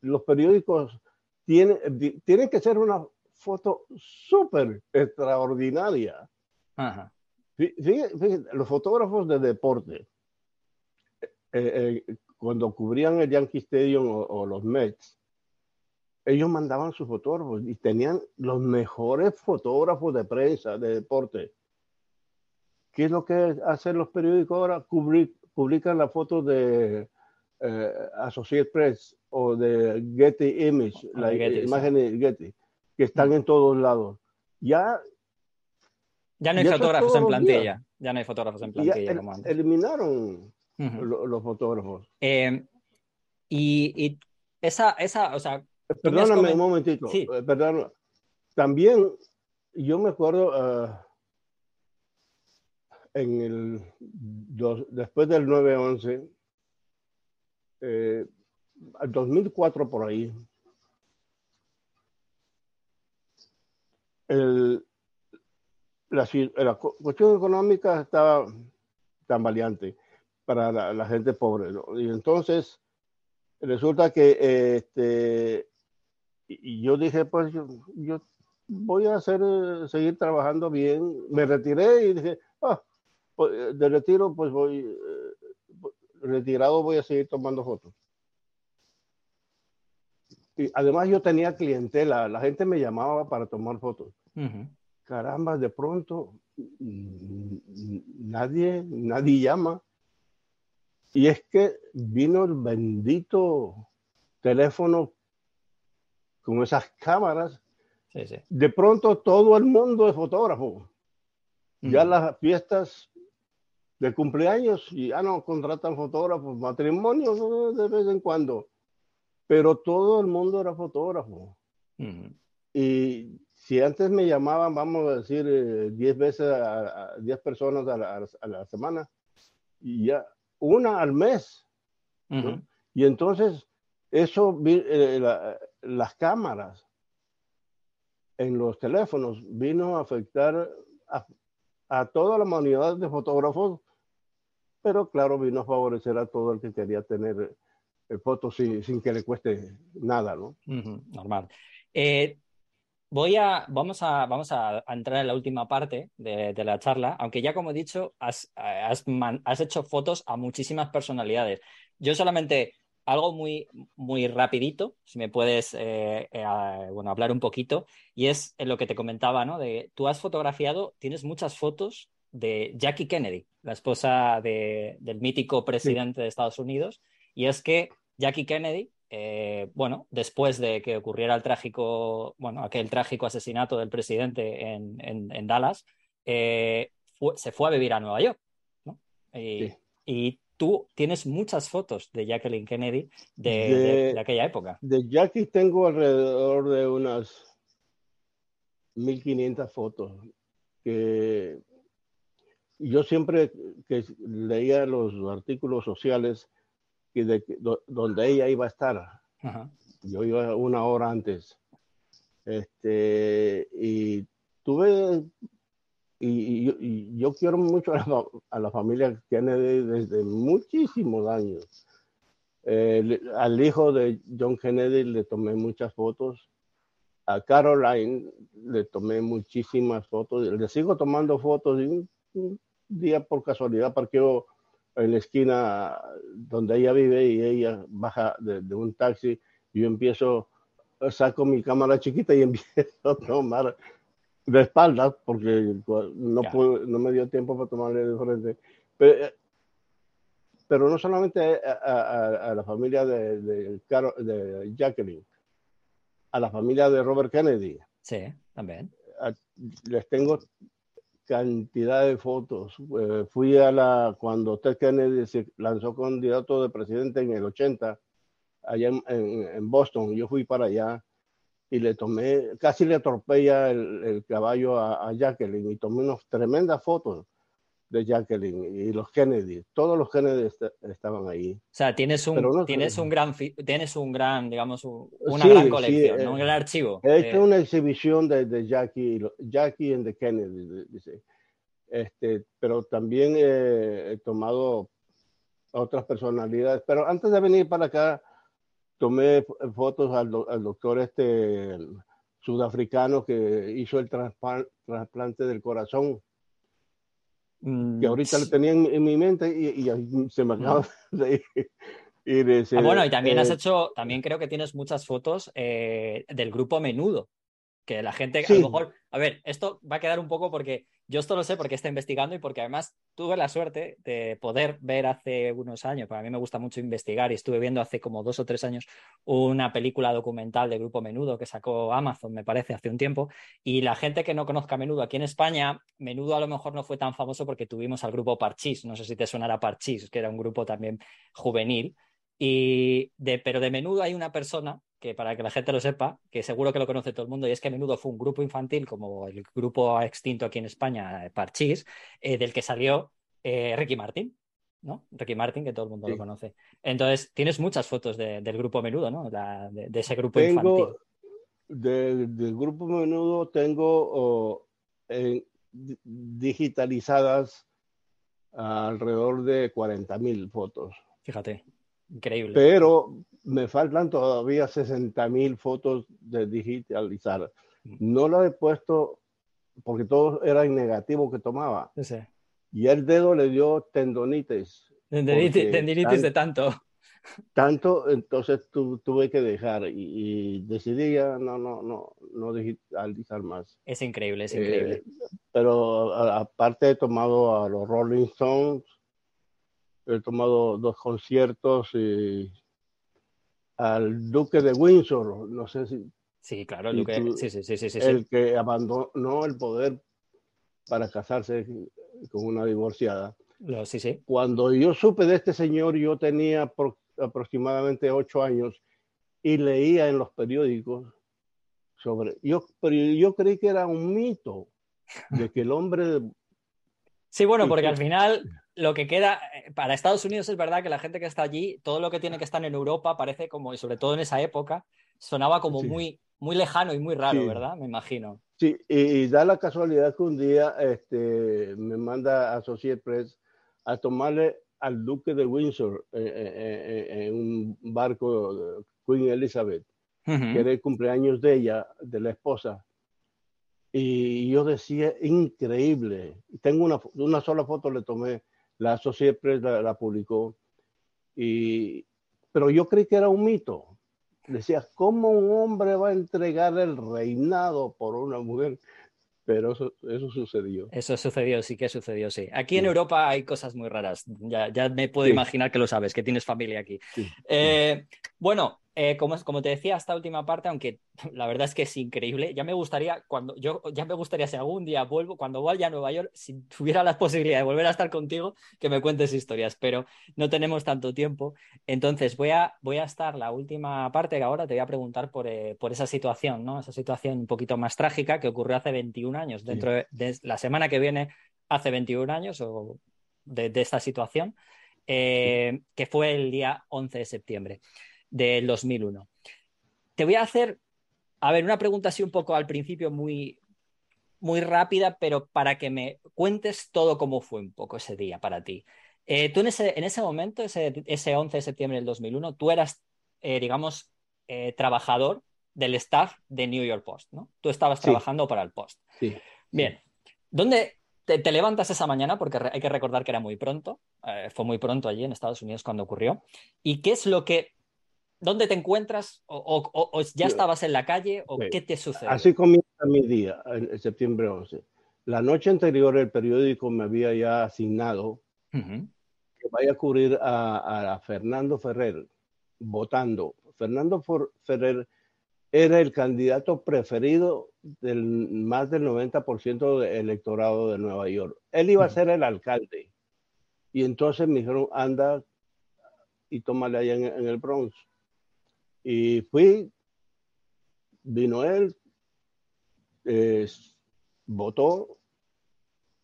Speaker 4: Los periódicos tienen, tienen que ser una foto súper extraordinaria. Fíjense, los fotógrafos de deporte, eh, eh, cuando cubrían el Yankee Stadium o, los Mets, ellos mandaban sus fotógrafos y tenían los mejores fotógrafos de prensa, de deporte. ¿Qué es lo que hacen los periódicos ahora? publican las fotos de eh, Associated Press o de Getty Image, la imagen de Getty que están en todos lados. Ya.
Speaker 1: Ya no hay fotógrafos en plantilla. Ya no hay fotógrafos en plantilla como antes.
Speaker 4: Eliminaron los, fotógrafos.
Speaker 1: Eh, y, esa, esa, o sea.
Speaker 4: Perdóname un momentito. Sí. Eh, perdón. También, yo me acuerdo. Ah, en el después del 9-11, eh, 2004 por ahí, el, la, la, cuestión económica estaba tambaleante para la, gente pobre. Y entonces resulta que este, y yo dije, pues yo, yo, voy a hacer, seguir trabajando bien. Me retiré y dije, ah, pues, de retiro, pues voy, eh, retirado voy a seguir tomando fotos. Y además yo tenía clientela, la gente me llamaba para tomar fotos. Caramba, de pronto nadie, nadie llama. Y es que vino el bendito teléfono con esas cámaras. De pronto todo el mundo es fotógrafo. Ya las fiestas de cumpleaños ya no contratan fotógrafos, matrimonios de vez en cuando. Pero todo el mundo era fotógrafo. Y si antes me llamaban, vamos a decir, 10 eh, veces a 10 personas a la, semana, y ya una al mes. Y entonces, eso, eh, las cámaras en los teléfonos vino a afectar a, toda la humanidad de fotógrafos, pero claro, vino a favorecer a todo el que quería tener fotos sin, que le cueste nada, ¿no?
Speaker 1: normal. Voy a, vamos a, vamos a, entrar en la última parte de, la charla, aunque ya como he dicho, has, has, hecho fotos a muchísimas personalidades. Yo solamente algo muy, muy rapidito, si me puedes eh, eh, bueno, hablar un poquito, y es lo que te comentaba, ¿no? De, tú has fotografiado, tienes muchas fotos de Jackie Kennedy, la esposa del mítico presidente de Estados Unidos, y es que Jackie Kennedy eh, bueno, después de que ocurriera el trágico, bueno, aquel trágico asesinato del presidente en, Dallas, eh, se fue a vivir a Nueva York. Y, tú tienes muchas fotos de Jacqueline Kennedy de, aquella época.
Speaker 4: De Jackie tengo alrededor de unas 1500 fotos que yo siempre que leía los artículos sociales de, donde ella iba a estar. Yo iba una hora antes. Este, y tuve, y, yo quiero mucho a la, familia Kennedy desde muchísimos años. al hijo de John Kennedy le tomé muchas fotos. A Caroline le tomé muchísimas fotos. Le sigo tomando fotos. Y un, día por casualidad parqueo en la esquina donde ella vive y ella baja de, un taxi y yo empiezo, saco mi cámara chiquita y empiezo a tomar de espaldas porque no, no me dio tiempo para tomarle de frente. Pero, no solamente a, la familia de, de, de Jacqueline, a la familia de Robert Kennedy.
Speaker 1: Sí, también.
Speaker 4: Les tengo cantidad de fotos. Eh, fui a la, cuando Ted Kennedy se lanzó candidato de presidente en el 80, allá en, Boston, yo fui para allá y le tomé, casi le atropella el, caballo a, Jacqueline y tomé unas tremendas fotos de Jacqueline y los Kennedy, todos los Kennedy estaban ahí.
Speaker 1: O sea, tienes un, tienes un gran, tienes un gran, digamos, una gran colección, un gran archivo.
Speaker 4: He hecho una exhibición de, de, Jackie, Jackie and the Kennedy, dice. Este, pero también he tomado otras personalidades. Pero antes de venir para acá, tomé fotos al, al doctor este sudafricano que hizo el trasplante del corazón que mm, ahorita lo tenía en, mi mente y, se me acaba de
Speaker 1: ir. ah, bueno, y también has eh, hecho, también creo que tienes muchas fotos eh, del grupo Menudo, que la gente, a lo mejor, a ver, esto va a quedar un poco porque yo esto lo sé porque está investigando y porque además tuve la suerte de poder ver hace unos años, para mí me gusta mucho investigar y estuve viendo hace como dos o tres años una película documental de Grupo Menudo que sacó Amazon, me parece, hace un tiempo. Y la gente que no conozca Menudo aquí en España, Menudo a lo mejor no fue tan famoso porque tuvimos al grupo Parchís, no sé si te sonará Parchís, que era un grupo también juvenil. Y de, pero de menudo hay una persona que para que la gente lo sepa, que seguro que lo conoce todo el mundo, y es que a menudo fue un grupo infantil, como el grupo extinto aquí en España, eh, Parchís, eh, del que salió eh, Ricky Martin, ¿no? Ricky Martin, que todo el mundo lo conoce. Entonces, tienes muchas fotos del grupo Menudo, ¿no? de, ese grupo infantil.
Speaker 4: del grupo Menudo tengo digitalizadas alrededor de 40.000 fotos.
Speaker 1: Fíjate, increíble.
Speaker 4: Pero me faltan todavía 60 mil fotos de digitalizar. Mm. No lo he puesto porque todo era en negativo que tomaba. Y el dedo le dio tendonitis.
Speaker 1: Tendinitis, de tanto.
Speaker 4: Tanto, entonces tuve que dejar y, decidí ya no, no, no, no digitalizar más.
Speaker 1: Es increíble, es increíble. Eh,
Speaker 4: pero aparte he tomado a los Rolling Stones, he tomado dos conciertos y al duque de Windsor, no sé si...
Speaker 1: Sí, claro, el, duque, sí, sí, sí,
Speaker 4: el que abandonó el poder para casarse con una divorciada.
Speaker 1: sí, sí.
Speaker 4: Cuando yo supe de este señor, yo tenía aproximadamente ocho años y leía en los periódicos sobre... Yo, pero yo creí que era un mito de que el hombre...
Speaker 1: Sí, bueno, porque al final lo que queda, eh, para Estados Unidos es verdad que la gente que está allí, todo lo que tiene que estar en Europa parece como, y sobre todo en esa época, sonaba como muy, muy lejano y muy raro, ¿verdad? Me imagino.
Speaker 4: Sí, y, da la casualidad que un día este, me manda a Associated Press a tomarle al duque de Windsor eh, eh, eh, en un barco Queen Elizabeth, que era el cumpleaños de ella, de la esposa. Y yo decía, increíble. Tengo una, una sola foto, le tomé, la Associated Press la, la publicó. Y, pero yo creí que era un mito. Decía, ¿cómo un hombre va a entregar el reinado por una mujer? Pero eso, eso sucedió.
Speaker 1: Eso sucedió, sí que sucedió, sí. Aquí en Europa hay cosas muy raras. Ya, ya me puedo imaginar que lo sabes, que tienes familia aquí. Eh, bueno, eh, como, como, te decía, esta última parte, aunque la verdad es que es increíble, ya me gustaría, cuando yo ya me gustaría si algún día vuelvo, cuando vaya a Nueva York, si tuviera la posibilidad de volver a estar contigo, que me cuentes historias, pero no tenemos tanto tiempo. Entonces voy a, voy a estar la última parte que ahora te voy a preguntar por, eh, por esa situación, ¿no? Esa situación un poquito más trágica que ocurrió hace 21 años, dentro de, de la semana que viene, hace 21 años o de, de esta situación, eh, que fue el día 11 de septiembre del 2001. Te voy a hacer, a ver, una pregunta así un poco al principio muy, muy rápida, pero para que me cuentes todo cómo fue un poco ese día para ti. Eh, tú en ese, en ese momento, ese, ese, 11 de septiembre del 2001, tú eras, eh, digamos, eh, trabajador del staff de New York Post, ¿no? Tú estabas sí. trabajando para el Post.
Speaker 4: Sí.
Speaker 1: Bien. ¿Dónde te, te, levantas esa mañana? Porque hay que recordar que era muy pronto. Eh, fue muy pronto allí en Estados Unidos cuando ocurrió. ¿Y qué es lo que ¿Dónde te encuentras? ¿O, o, o ya estabas en la calle? ¿O sí. qué te sucede?
Speaker 4: Así comienza mi día, en septiembre 11. La noche anterior el periódico me había ya asignado uh -huh. que vaya a cubrir a, a, Fernando Ferrer votando. Fernando Ferrer era el candidato preferido del más del 90% del electorado de Nueva York. Él iba a ser el alcalde. Y entonces me dijeron, anda y tómale allá en, en el Bronx. Y fui, vino él, eh, votó,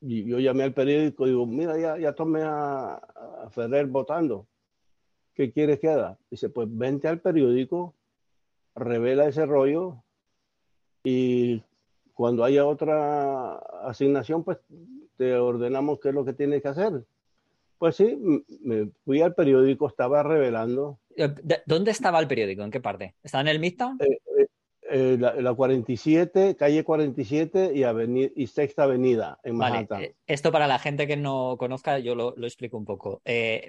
Speaker 4: y yo llamé al periódico y digo, mira, ya, ya tomé a, a, Ferrer votando. ¿Qué quieres que haga? Dice, pues vente al periódico, revela ese rollo y cuando haya otra asignación, pues te ordenamos qué es lo que tienes que hacer. Pues sí, me fui al periódico, estaba revelando
Speaker 1: ¿Dónde estaba el periódico? ¿En qué parte? ¿Está en el Midtown?
Speaker 4: Eh, eh, la, la, 47, calle 47 y, avenida, y Sexta Avenida en Manhattan. Vale.
Speaker 1: Esto para la gente que no conozca, yo lo, lo explico un poco.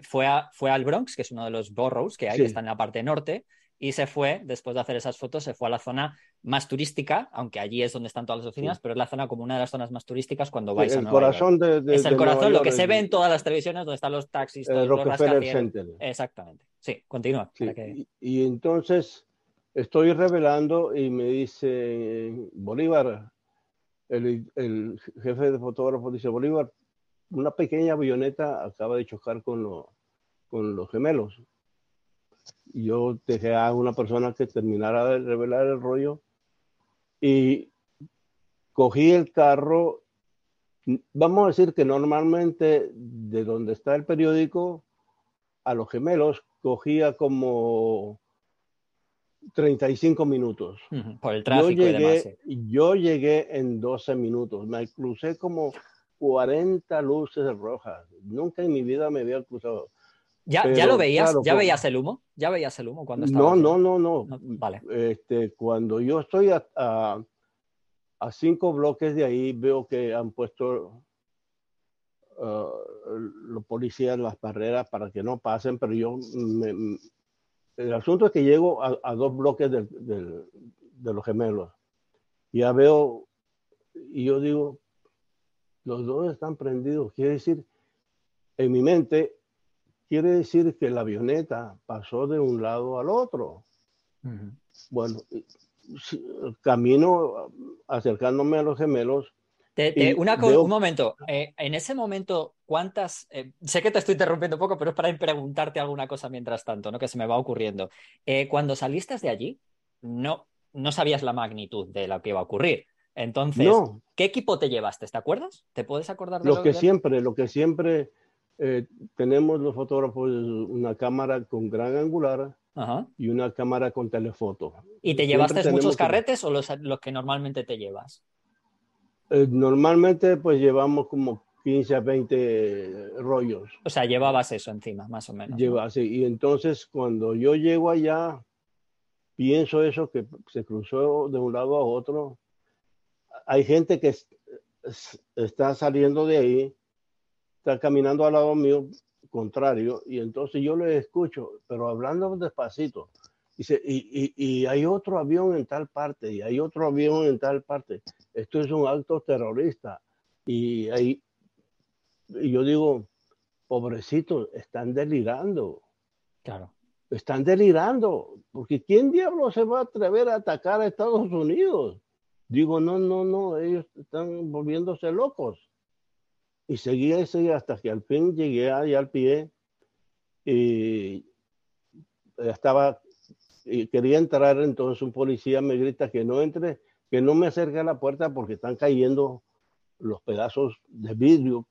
Speaker 1: fue, a, fue al Bronx, que es uno de los boroughs que hay, sí. que está en la parte norte, y se fue, después de hacer esas fotos, se fue a la zona más turística, aunque allí es donde están todas las oficinas, sí. pero es la zona como una de las zonas más turísticas cuando vais
Speaker 4: sí,
Speaker 1: a
Speaker 4: el
Speaker 1: Nueva
Speaker 4: corazón
Speaker 1: York.
Speaker 4: De, de,
Speaker 1: es el
Speaker 4: de
Speaker 1: corazón, lo que
Speaker 4: York,
Speaker 1: se ve en todas las televisiones donde están los taxis, todos
Speaker 4: el
Speaker 1: los
Speaker 4: Rockefeller Center.
Speaker 1: Exactamente. Sí, continúa.
Speaker 4: Sí,
Speaker 1: que...
Speaker 4: y, y, entonces estoy revelando y me dice Bolívar, el, el, jefe de fotógrafos dice, Bolívar, una pequeña avioneta acaba de chocar con, lo, con los gemelos yo dejé a una persona que terminara de revelar el rollo y cogí el carro. Vamos a decir que normalmente de donde está el periódico a los gemelos cogía como 35 minutos.
Speaker 1: Uh -huh, por el tráfico
Speaker 4: yo llegué,
Speaker 1: y demás. Sí.
Speaker 4: Yo llegué en 12 minutos. Me crucé como 40 luces rojas. Nunca en mi vida me había cruzado.
Speaker 1: ¿Ya, Pero, ¿Ya, lo veías? Claro, ¿Ya veías el humo? ¿Ya veías el humo cuando estaba?
Speaker 4: No, no, no, no,
Speaker 1: no. Vale.
Speaker 4: Este, cuando yo estoy a, a, a, cinco bloques de ahí, veo que han puesto uh, los policías las barreras para que no pasen, pero yo me, el asunto es que llego a, a dos bloques de, de, de, los gemelos. Ya veo, y yo digo, los dos están prendidos. Quiere decir, en mi mente, quiere decir que la avioneta pasó de un lado al otro. Uh -huh. Bueno, camino acercándome a los gemelos.
Speaker 1: Te, te, una, veo... Un momento, eh, en ese momento, ¿cuántas? Eh, sé que te estoy interrumpiendo un poco, pero es para preguntarte alguna cosa mientras tanto, ¿no? Que se me va ocurriendo. Eh, cuando saliste de allí, no, no sabías la magnitud de lo que iba a ocurrir. Entonces, no. ¿qué equipo te llevaste? ¿Te acuerdas? ¿Te puedes acordar de
Speaker 4: lo,
Speaker 1: lo
Speaker 4: que siempre, lo que siempre eh, tenemos los fotógrafos una cámara con gran angular Ajá. y una cámara con telefoto.
Speaker 1: ¿Y te llevaste muchos carretes que... o los, los, que normalmente te llevas?
Speaker 4: Eh, normalmente pues llevamos como 15 a 20 rollos.
Speaker 5: O sea, llevabas eso encima, más o menos.
Speaker 4: Lleva así. Y entonces cuando yo llego allá, pienso eso que se cruzó de un lado a otro. Hay gente que está saliendo de ahí, está caminando al lado mío, contrario, y entonces yo le escucho, pero hablando despacito. Dice, y, y, y, hay otro avión en tal parte, y hay otro avión en tal parte. Esto es un acto terrorista. Y, ahí, y yo digo, pobrecito, están delirando.
Speaker 5: Claro.
Speaker 4: Están delirando, porque ¿quién diablo se va a atrever a atacar a Estados Unidos? Digo, no, no, no, ellos están volviéndose locos. Y seguía y seguía hasta que al fin llegué ahí al pie y estaba y quería entrar, entonces un policía me grita que no entre, que no me acerque a la puerta porque están cayendo los pedazos de vidrio.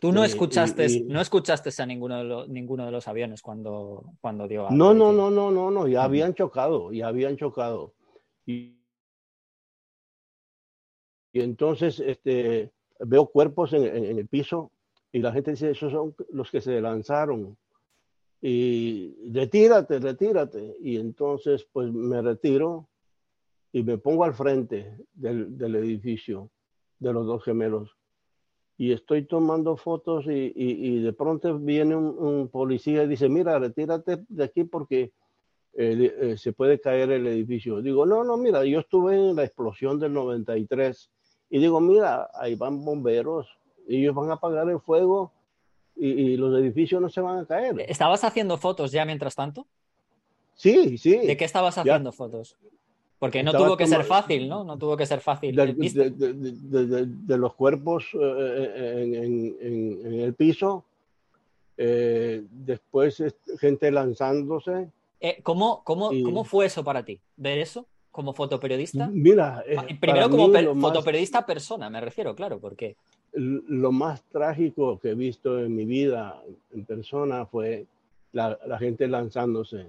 Speaker 5: Tú no este, escuchaste, y, y, no escuchaste a ninguno de, los, ninguno de los aviones cuando, cuando dio
Speaker 4: No, no, no, no, no, no, ya habían chocado, ya habían chocado. Y, y entonces este, veo cuerpos en, en, en, el piso y la gente dice, esos son los que se lanzaron y retírate, retírate. Y entonces pues me retiro y me pongo al frente del, del edificio de los dos gemelos. Y estoy tomando fotos y, y, y de pronto viene un, un, policía y dice, mira, retírate de aquí porque eh, eh, se puede caer el edificio. Digo, no, no, mira, yo estuve en la explosión del 93 y digo, mira, ahí van bomberos, ellos van a apagar el fuego y, y, los edificios no se van a caer.
Speaker 5: ¿Estabas haciendo fotos ya mientras tanto?
Speaker 4: Sí, sí.
Speaker 5: ¿De qué estabas haciendo ya. fotos? Porque no tuvo que ser fácil, ¿no? No tuvo que ser fácil.
Speaker 4: De, de, de, de los cuerpos eh, en, en, en, en, el piso, eh, después gente lanzándose.
Speaker 5: Eh, ¿cómo, cómo, y... ¿Cómo fue eso para ti? ¿Ver eso como fotoperiodista?
Speaker 4: Mira,
Speaker 5: eh, primero como fotoperiodista más... persona, me refiero, claro, porque
Speaker 4: lo más trágico que he visto en mi vida en persona fue la, la, gente lanzándose.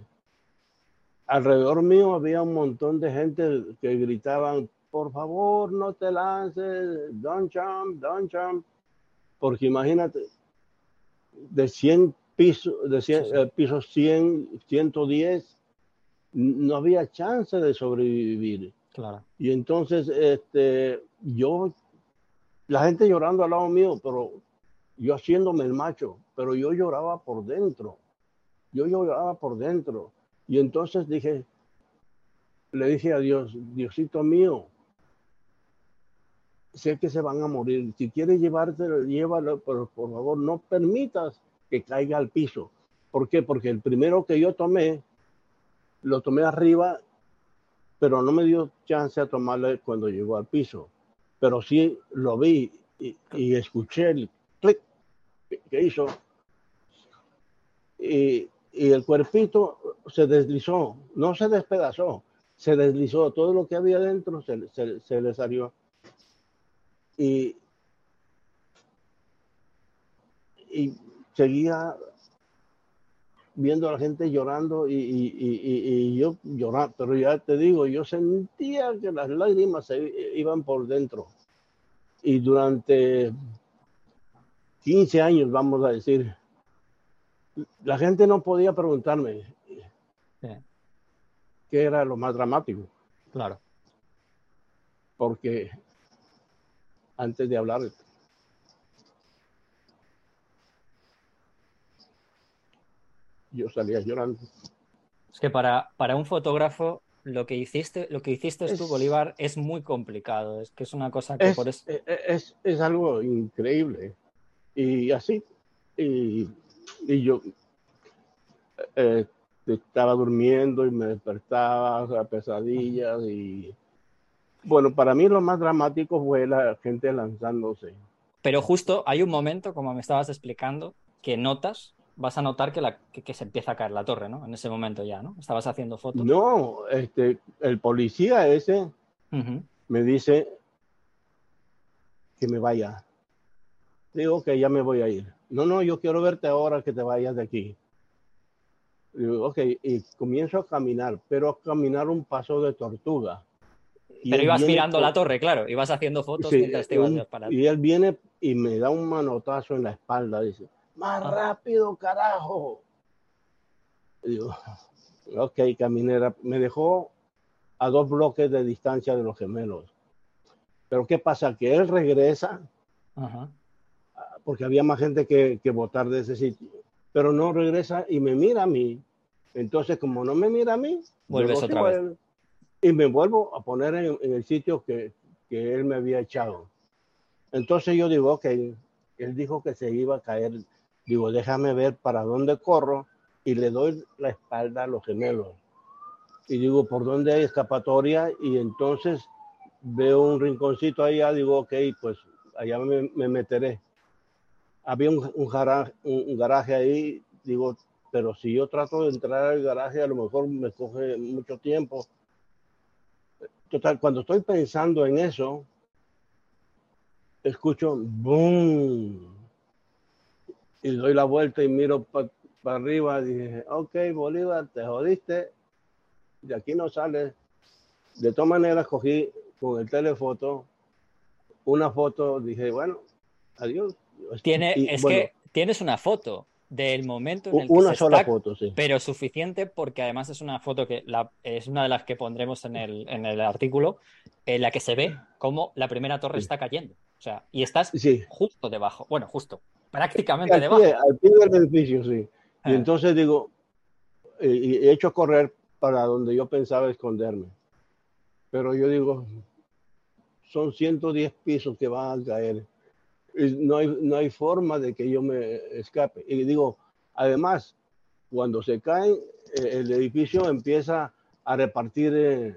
Speaker 4: Alrededor mío había un montón de gente que gritaban, por favor, no te lances, don't jump, don't jump. Porque imagínate, de 100 pisos, de 100, sí, sí. Eh, pisos 100, 110, no había chance de sobrevivir.
Speaker 5: Claro.
Speaker 4: Y entonces, este, yo la gente llorando al lado mío, pero yo haciéndome el macho, pero yo lloraba por dentro. Yo lloraba por dentro. Y entonces dije, le dije a Dios, Diosito mío, sé que se van a morir. Si quieres llevártelo, llévalo, pero por favor no permitas que caiga al piso. ¿Por qué? Porque el primero que yo tomé, lo tomé arriba, pero no me dio chance a tomarle cuando llegó al piso pero sí lo vi y, y escuché el clic que hizo y, y, el cuerpito se deslizó, no se despedazó, se deslizó, todo lo que había dentro se, se, se le salió. Y, y seguía viendo a la gente llorando y, y, y, y, yo lloraba, pero ya te digo, yo sentía que las lágrimas se iban por dentro. Y durante 15 años, vamos a decir, la gente no podía preguntarme sí. qué era lo más dramático.
Speaker 5: Claro.
Speaker 4: Porque antes de hablar yo salía llorando.
Speaker 5: Es que para, para un fotógrafo lo que hiciste, lo que hiciste es, tú, Bolívar, es muy complicado. Es que es una cosa que
Speaker 4: es,
Speaker 5: por eso...
Speaker 4: es, es, es, algo increíble. Y así, y, y yo eh, estaba durmiendo y me despertaba, o sea, pesadillas y... Bueno, para mí lo más dramático fue la gente lanzándose.
Speaker 5: Pero justo hay un momento, como me estabas explicando, que notas vas a notar que, la, que, que, se empieza a caer la torre, ¿no? En ese momento ya, ¿no? Estabas haciendo fotos.
Speaker 4: No, este, el policía ese uh -huh. me dice que me vaya. Digo que ya me voy a ir. No, no, yo quiero verte ahora que te vayas de aquí. Digo, ok, y comienzo a caminar, pero a caminar un paso de tortuga.
Speaker 1: Pero ibas mirando la torre, claro, ibas haciendo fotos mientras te ibas
Speaker 4: Y él viene y me da un manotazo en la espalda, dice, más ah. rápido, carajo. digo, ok, caminera, me dejó a dos bloques de distancia de los gemelos. Pero ¿qué pasa? Que él regresa, porque había más gente que, que votar de ese sitio, pero no regresa y me mira a mí. Entonces, como no me mira a mí,
Speaker 1: vuelves otra vez.
Speaker 4: y me vuelvo a poner en, el sitio que, que, él me había echado. Entonces yo digo, ok, él dijo que se iba a caer. Digo, déjame ver para dónde corro y le doy la espalda a los gemelos. Y digo, ¿por dónde hay escapatoria? Y entonces veo un rinconcito allá, digo, ok, pues allá me, meteré. Había un, un, garaje, ahí, digo, pero si yo trato de entrar al garaje, a lo mejor me coge mucho tiempo. Total, cuando estoy pensando en eso, escucho boom y doy la vuelta y miro para arriba. Dije, ok, Bolívar, te jodiste, de aquí no sales. De todas maneras, cogí con el telefoto una foto, dije, bueno, adiós.
Speaker 1: Tiene, es que tienes una foto del momento en el
Speaker 4: que una sola foto, sí.
Speaker 1: pero suficiente porque además es una foto que la, es una de las que pondremos en el, en el artículo, en la que se ve cómo la primera torre está cayendo. O sea, y estás justo debajo, bueno, justo, prácticamente debajo.
Speaker 4: al pie del edificio, sí. Y ah. entonces digo, he hecho correr para donde yo pensaba esconderme. Pero yo digo, son 110 pisos que van a caer. No hay, no hay forma de que yo me escape. Y digo, además, cuando se cae, eh, el edificio empieza a repartir eh,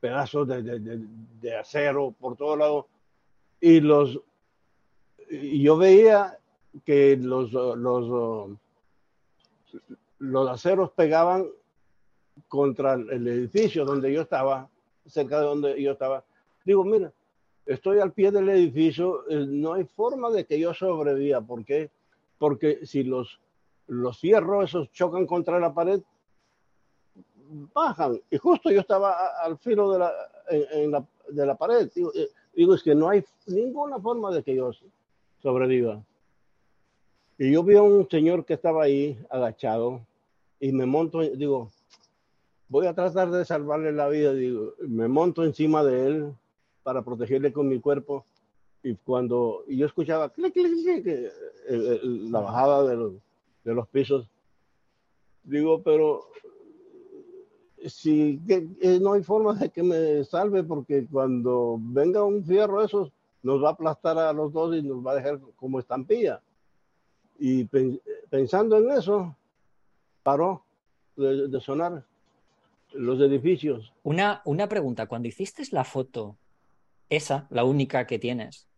Speaker 4: pedazos de, de, de, acero por todos lados. Y los y yo veía que los, los, los aceros pegaban contra el edificio donde yo estaba, cerca de donde yo estaba. Digo, mira, estoy al pie del edificio, eh, no hay forma de que yo sobreviva. ¿Por qué? Porque si los, los fierros esos chocan contra la pared, bajan. Y justo yo estaba al filo de la, en, la, de la pared. Digo, eh, digo, es que no hay ninguna forma de que yo sobreviva. Y yo vi a un señor que estaba ahí agachado y me monto, digo, voy a tratar de salvarle la vida, digo, me monto encima de él para protegerle con mi cuerpo y cuando yo escuchaba eh, eh, la bajada de los, de los pisos, digo, pero si eh, no hay forma de que me salve porque cuando venga un fierro esos nos va a aplastar a los dos y nos va a dejar como estampilla. Y pensando en eso, paró de sonar los edificios.
Speaker 1: Una, una pregunta, cuando hiciste la foto, esa, la única que tienes,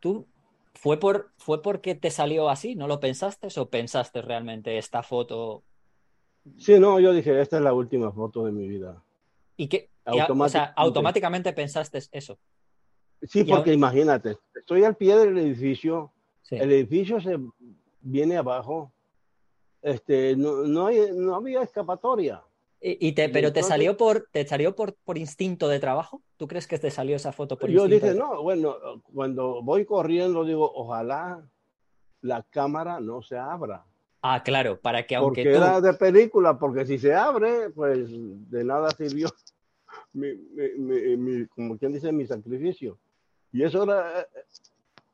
Speaker 1: ¿tú fue, por, fue porque te salió así? ¿No lo pensaste o pensaste realmente esta foto?
Speaker 4: Sí, no, yo dije, esta es la última foto de mi vida.
Speaker 1: ¿Y qué? o sea, automáticamente pensaste eso.
Speaker 4: Sí, porque imagínate, estoy al pie del edificio, el edificio se viene abajo, este, no, no, hay, no había escapatoria.
Speaker 1: Y te, pero te salió por te salió por, por instinto de trabajo. ¿Tú crees que te salió esa foto por
Speaker 4: yo
Speaker 1: instinto?
Speaker 4: Yo dije, no, bueno, cuando voy corriendo digo, ojalá la cámara no se abra.
Speaker 1: Ah, claro, para que aunque
Speaker 4: porque era de película, porque si se abre, pues de nada sirvió mi, mi, mi, como quien dice, mi sacrificio. Y eso era,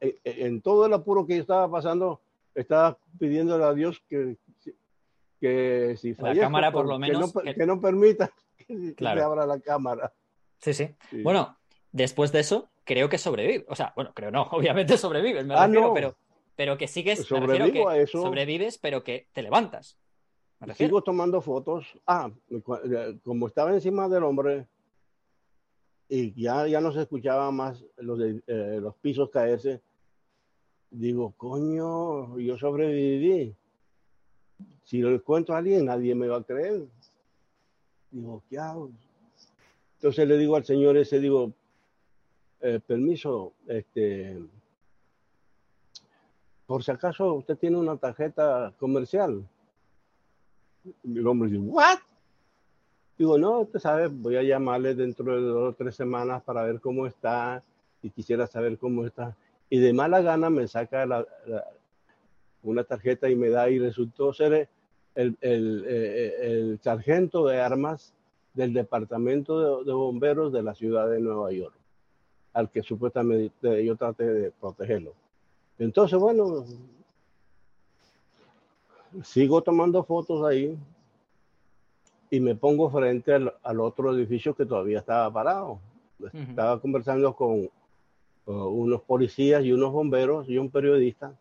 Speaker 4: eh, eh, en todo el apuro que estaba pasando, estaba pidiéndole a Dios que que si
Speaker 1: la cámara por lo menos
Speaker 4: que no, permita que, se abra la cámara.
Speaker 1: Sí, sí, Bueno, después de eso, creo que sobrevive. O sea, bueno, creo no, obviamente sobrevives, me
Speaker 4: ah,
Speaker 1: refiero, pero, pero que sigues, que sobrevives, pero que te levantas.
Speaker 4: Sigo tomando fotos. Ah, eh, como estaba encima del hombre y ya, ya no se escuchaba más los, de, eh, los pisos caerse, digo, coño, yo sobreviví. Si lo cuento a alguien, nadie me va a creer. Digo, ¿qué hago? Entonces le digo al señor ese, digo, eh, permiso, este, por si acaso usted tiene una tarjeta comercial. Y el hombre dice, ¿what? Digo, no, usted sabe, voy a llamarle dentro de dos o tres semanas para ver cómo está y quisiera saber cómo está. Y de mala gana me saca una tarjeta y me da y resultó ser el, el, eh, el, sargento de armas del departamento de, de, bomberos de la ciudad de Nueva York, al que supuestamente yo traté de protegerlo. Entonces, bueno, sigo tomando fotos ahí y me pongo frente al, otro edificio que todavía estaba parado. Estaba conversando con uh, unos policías y unos bomberos y un periodista.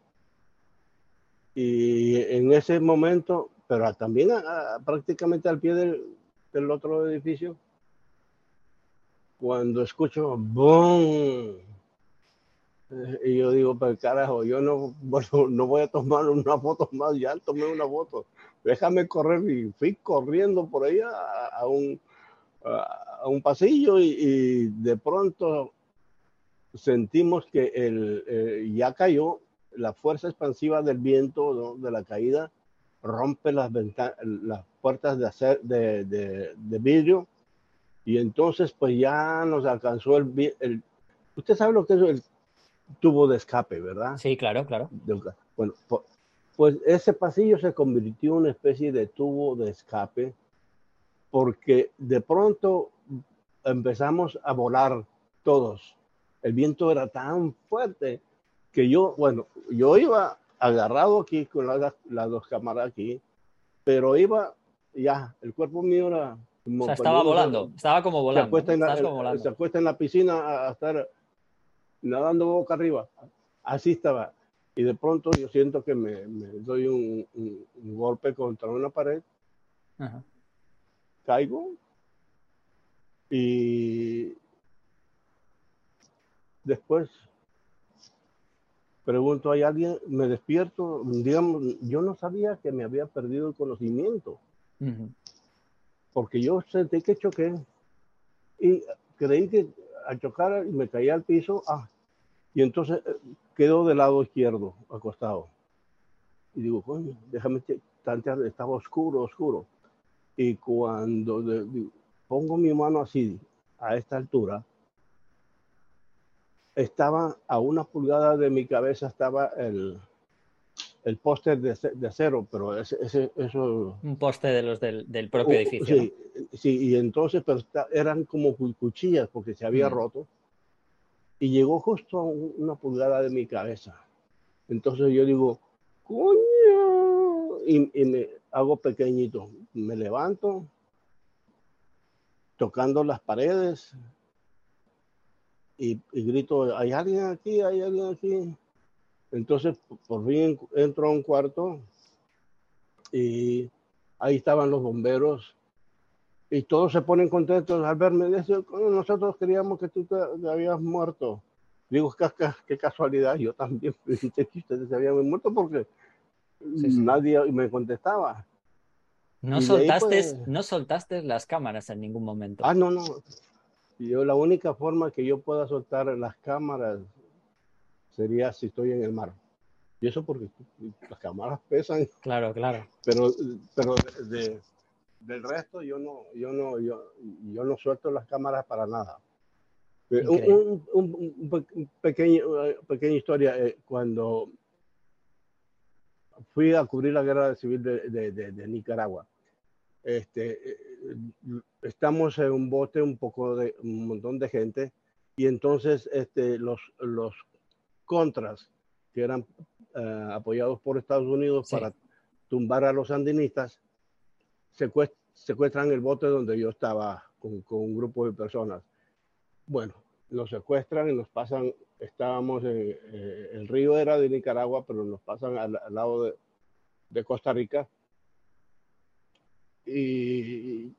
Speaker 4: Y en ese momento, pero también prácticamente al pie del, del, otro edificio, cuando escucho ¡boom! Y yo digo, pero carajo, yo no, bueno, no voy a tomar una foto más, ya tomé una foto, déjame correr y fui corriendo por ahí a, un, a, un pasillo y, de pronto sentimos que el, eh, ya cayó, la fuerza expansiva del viento de la caída rompe las, las puertas de, hacer, de, de, de, vidrio y entonces pues ya nos alcanzó el, el usted sabe lo que es el tubo de escape, ¿verdad?
Speaker 5: Sí, claro, claro.
Speaker 4: Bueno, pues ese pasillo se convirtió en una especie de tubo de escape porque de pronto empezamos a volar todos. El viento era tan fuerte que yo, bueno, yo iba agarrado aquí con las, dos cámaras aquí, pero iba ya, el cuerpo mío era...
Speaker 5: o sea, estaba volando, estaba como volando. Se
Speaker 4: acuesta, en la, se acuesta en la piscina a estar nadando boca arriba. Así estaba. Y de pronto yo siento que me, doy un, golpe contra una pared. Caigo. Y después pregunto, ¿hay alguien? Me despierto. Digamos, yo no sabía que me había perdido el conocimiento. Porque yo sentí que choqué. Y creí que al chocar y me caía al piso, ah, y entonces eh, quedó del lado izquierdo, acostado. Y digo, coño, déjame tantear, estaba oscuro, oscuro. Y cuando pongo mi mano así, a esta altura, estaba a una pulgada de mi cabeza, estaba el, el póster de, de, acero, pero ese, ese, eso...
Speaker 5: Un póster de los del, del propio uh, edificio.
Speaker 4: Sí, sí, y entonces pero eran como cuchillas porque se había mm. roto y llegó justo a una pulgada de mi cabeza. Entonces yo digo, coño, y, me hago pequeñito. Me levanto, tocando las paredes, y, grito, ¿hay alguien aquí? ¿Hay alguien aquí? Entonces, por fin entro a un cuarto y ahí estaban los bomberos y todos se ponen contentos al verme. Dicen, nosotros queríamos que tú te, habías muerto. Digo, qué, qué, casualidad, yo también pensé que ustedes se habían muerto porque nadie me contestaba.
Speaker 5: No soltaste, pues, no soltaste las cámaras en ningún momento.
Speaker 4: Ah, no, no. Yo la única forma que yo pueda soltar las cámaras sería si estoy en el mar. Y eso porque las cámaras pesan.
Speaker 5: Claro, claro.
Speaker 4: Pero, pero de, del resto yo no, yo no, yo, yo no suelto las cámaras para nada. Eh, un, un, pequeño, eh, pequeña historia, eh, cuando fui a cubrir la guerra civil de, de, de, Nicaragua, este, estamos en un bote un poco de un montón de gente y entonces este, los, los contras que eran apoyados por Estados Unidos para tumbar a los sandinistas secuestran el bote donde yo estaba con, un grupo de personas. Bueno, los secuestran y nos pasan, estábamos, en, eh, el río era de Nicaragua, pero nos pasan al, lado de, de, Costa Rica. Y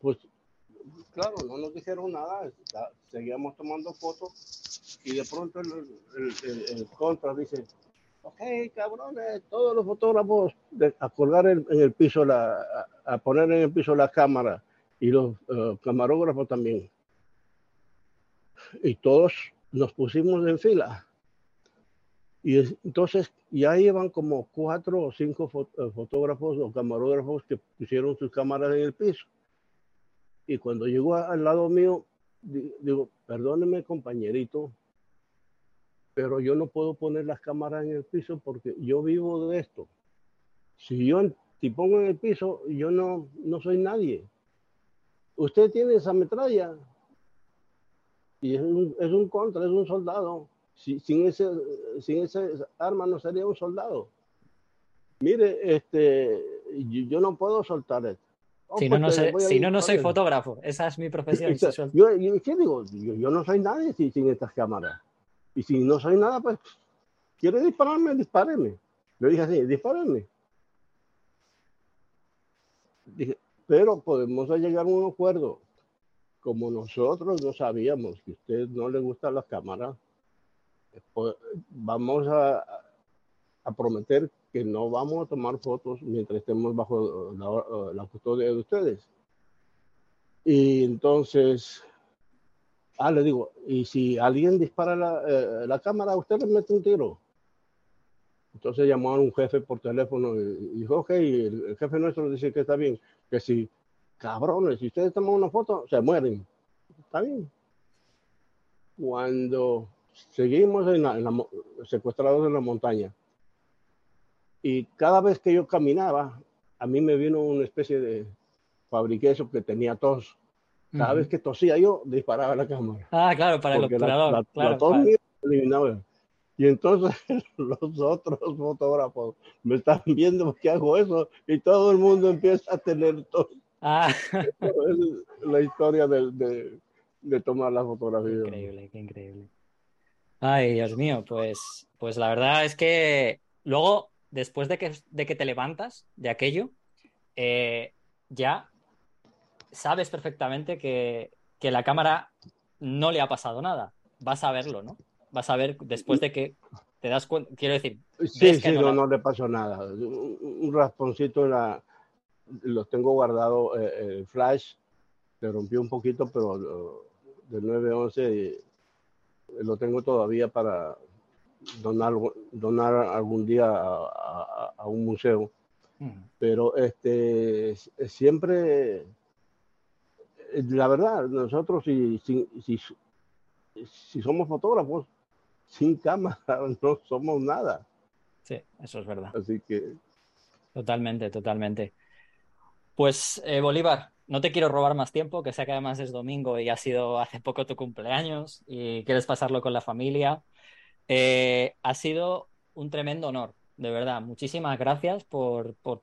Speaker 4: pues, claro, no nos dijeron nada, seguíamos tomando fotos y de pronto el, el, el contra dice, ok, cabrones, todos los fotógrafos a colgar en, el piso, la, a, poner en el piso la cámara y los eh, camarógrafos también. Y todos nos pusimos en fila. Y entonces ya iban como cuatro o cinco eh, fotógrafos o camarógrafos que pusieron sus cámaras en el piso. Y cuando llegó al lado mío, digo, perdóneme compañerito, pero yo no puedo poner las cámaras en el piso porque yo vivo de esto. Si yo te pongo en el piso, yo no, no soy nadie. Usted tiene esa metralla y es un, es un contra, es un soldado. Sin, ese, sin ese arma no sería un soldado. Mire, este, yo, no puedo soltar esto.
Speaker 1: Oh, si, no, no, si no, no soy fotógrafo. Esa es mi profesión.
Speaker 4: yo, yo, ¿qué digo? Yo, no soy nadie sin, estas cámaras. Y si no soy nada, pues, ¿quiere dispararme? Dispáreme. Le dije así, dispáreme. Dije, pero podemos llegar a un acuerdo. Como nosotros no sabíamos que a usted no le gustan las cámaras, pues, vamos a, a prometer que no vamos a tomar fotos mientras estemos bajo la, custodia de ustedes. Y entonces, ah, le digo, y si alguien dispara la, eh, la cámara, usted le mete un tiro. Entonces llamó a un jefe por teléfono y dijo, ok, el, jefe nuestro dice que está bien, que si, cabrones, si ustedes toman una foto, se mueren. Está bien. Cuando seguimos en la, secuestrados en la montaña, y cada vez que yo caminaba, a mí me vino una especie de fabriqueso que tenía tos. Cada vez que tosía yo, disparaba la cámara.
Speaker 1: Ah, claro, para el obturador. La, tos
Speaker 4: eliminaba. Y entonces los otros fotógrafos me están viendo que hago eso y todo el mundo empieza a tener tos. Ah. Es la historia de, de, de tomar la fotografía.
Speaker 1: increíble, qué increíble. Ay, Dios mío, pues, pues la verdad es que luego después de que, de que te levantas de aquello, eh, ya sabes perfectamente que, la cámara no le ha pasado nada. Vas a verlo, ¿no? Vas a ver después de que te das cuenta, quiero decir.
Speaker 4: Sí, sí, no, le pasó nada. Un, rasponcito la, los tengo guardado, eh, el flash, se rompió un poquito, pero del 911 lo tengo todavía para, donar, donar algún día a, un museo. Pero este, siempre, la verdad, nosotros si, si, si, somos fotógrafos, sin cámara no somos nada.
Speaker 1: Sí, eso es verdad.
Speaker 4: Así que...
Speaker 1: Totalmente, totalmente. Pues eh, Bolívar, no te quiero robar más tiempo, que sé que además es domingo y ha sido hace poco tu cumpleaños y quieres pasarlo con la familia. Eh, ha sido un tremendo honor, de verdad. Muchísimas gracias por, por,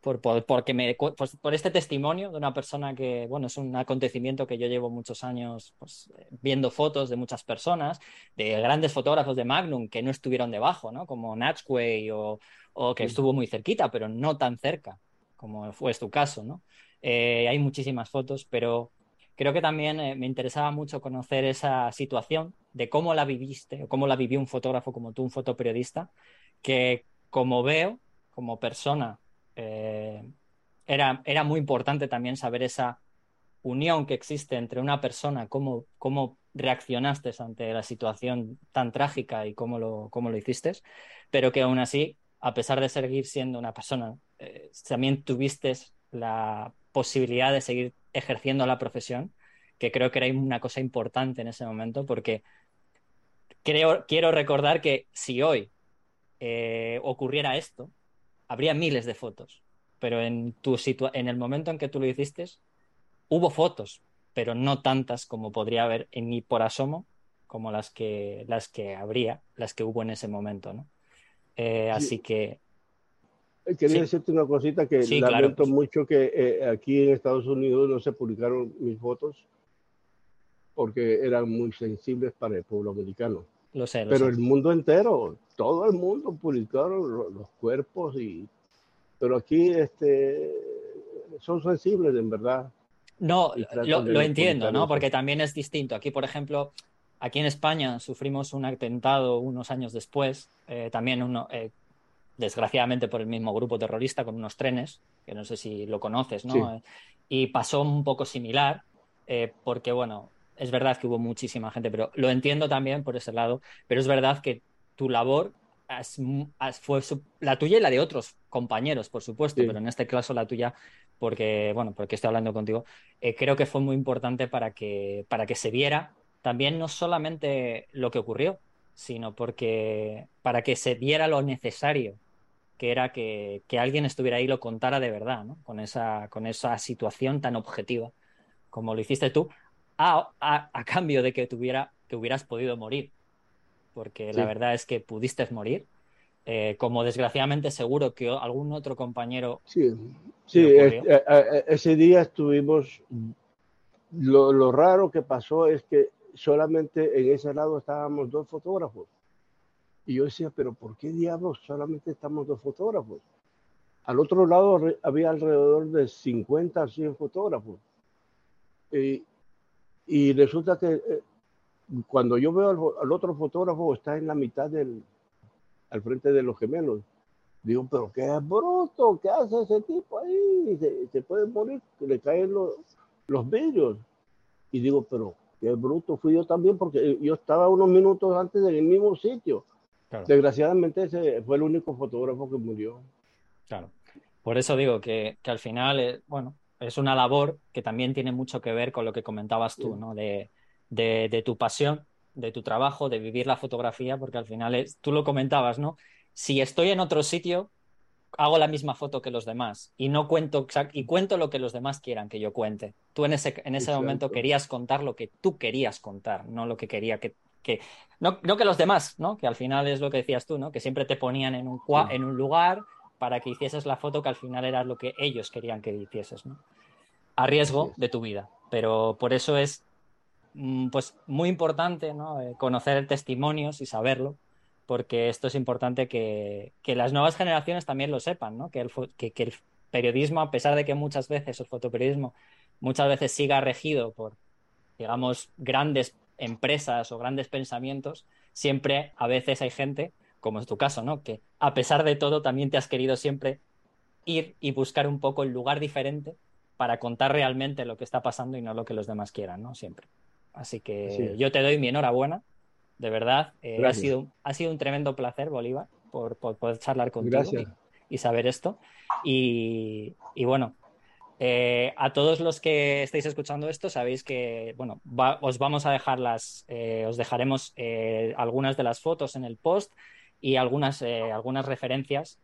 Speaker 1: por, porque me, por, este testimonio de una persona que, bueno, es un acontecimiento que yo llevo muchos años pues, viendo fotos de muchas personas, de grandes fotógrafos de Magnum que no estuvieron debajo, ¿no? Como Natchway o, o que estuvo muy cerquita, pero no tan cerca, como fue tu caso, ¿no? Eh, hay muchísimas fotos, pero creo que también eh, me interesaba mucho conocer esa situación de cómo la viviste o cómo la vivió un fotógrafo como tú, un fotoperiodista, que como veo, como persona, eh, era, era muy importante también saber esa unión que existe entre una persona, cómo, cómo reaccionaste ante la situación tan trágica y cómo lo, cómo lo hiciste, pero que aún así, a pesar de seguir siendo una persona, eh, también tuviste la posibilidad de seguir ejerciendo la profesión, que creo que era una cosa importante en ese momento, porque creo, quiero recordar que si hoy eh, ocurriera esto, habría miles de fotos, pero en, tu en el momento en que tú lo hiciste, hubo fotos, pero no tantas como podría haber en ni por asomo como las que, las que habría, las que hubo en ese momento, ¿no? Eh, así que...
Speaker 4: Eh, quería decirte una cosita que lamento mucho que aquí en Estados Unidos no se publicaron mis fotos porque eran muy sensibles para el pueblo americano.
Speaker 1: Lo sé,
Speaker 4: Pero el mundo entero, todo el mundo publicaron los cuerpos y... Pero aquí este, son sensibles, en verdad.
Speaker 1: No, lo, entiendo, ¿no? Porque también es distinto. Aquí, por ejemplo, aquí en España sufrimos un atentado unos años después, eh, también uno, eh, desgraciadamente por el mismo grupo terrorista con unos trenes, que no sé si lo conoces, ¿no? y pasó un poco similar, eh, porque, bueno, es verdad que hubo muchísima gente, pero lo entiendo también por ese lado, pero es verdad que tu labor fue la tuya y la de otros compañeros, por supuesto, pero en este caso la tuya porque, bueno, porque estoy hablando contigo, eh, creo que fue muy importante para que, para que se viera también no solamente lo que ocurrió, sino porque para que se viera lo necesario que era que, alguien estuviera ahí y lo contara de verdad, ¿no? Con esa, con esa situación tan objetiva como lo hiciste tú, a, a, cambio de que, tuviera, que hubieras podido morir. Porque la verdad es que pudiste morir. Eh, como desgraciadamente seguro que algún otro compañero.
Speaker 4: Sí, sí eh, eh, ese día estuvimos. Lo, lo raro que pasó es que solamente en ese lado estábamos dos fotógrafos. Y yo decía, pero ¿por qué diablos solamente estamos dos fotógrafos? Al otro lado había alrededor de 50 a 100 fotógrafos. y resulta que eh, cuando yo veo al, otro fotógrafo está en la mitad del, al frente de los gemelos. Digo, pero qué bruto, ¿qué hace ese tipo ahí? Se, puede morir, le caen los, los vidrios. Y digo, pero qué bruto fui yo también porque yo estaba unos minutos antes en el mismo sitio. Desgraciadamente ese fue el único fotógrafo que murió.
Speaker 1: Claro. Por eso digo que, al final, eh, bueno, es una labor que también tiene mucho que ver con lo que comentabas tú, ¿no? De, tu pasión, de tu trabajo, de vivir la fotografía, porque al final es, tú lo comentabas, ¿no? Si estoy en otro sitio, hago la misma foto que los demás y no cuento y cuento lo que los demás quieran que yo cuente. Tú en ese, en ese momento querías contar lo que tú querías contar, no lo que quería que que no, que los demás, ¿no? Que al final es lo que decías tú, ¿no? Que siempre te ponían en un, en un lugar para que hicieses la foto que al final era lo que ellos querían que hicieses, ¿no? A riesgo de tu vida. Pero por eso es mm, pues muy importante ¿no? Eh, conocer testimonios y saberlo, porque esto es importante que, las nuevas generaciones también lo sepan, ¿no? que, el, que, el periodismo, a pesar de que muchas veces el fotoperiodismo muchas veces siga regido por, digamos, grandes empresas o grandes pensamientos, siempre a veces hay gente, como es tu caso, ¿no? Que a pesar de todo también te has querido siempre ir y buscar un poco el lugar diferente para contar realmente lo que está pasando y no lo que los demás quieran, ¿no? Siempre. Así que yo te doy mi enhorabuena, de verdad. Eh, ha, sido, ha sido un tremendo placer, Bolívar, por, poder charlar contigo y, saber esto. Y, y bueno, eh, a todos los que estáis escuchando esto, sabéis que, bueno, os vamos a dejar las, eh, os dejaremos eh, algunas de las fotos en el post y algunas, algunas referencias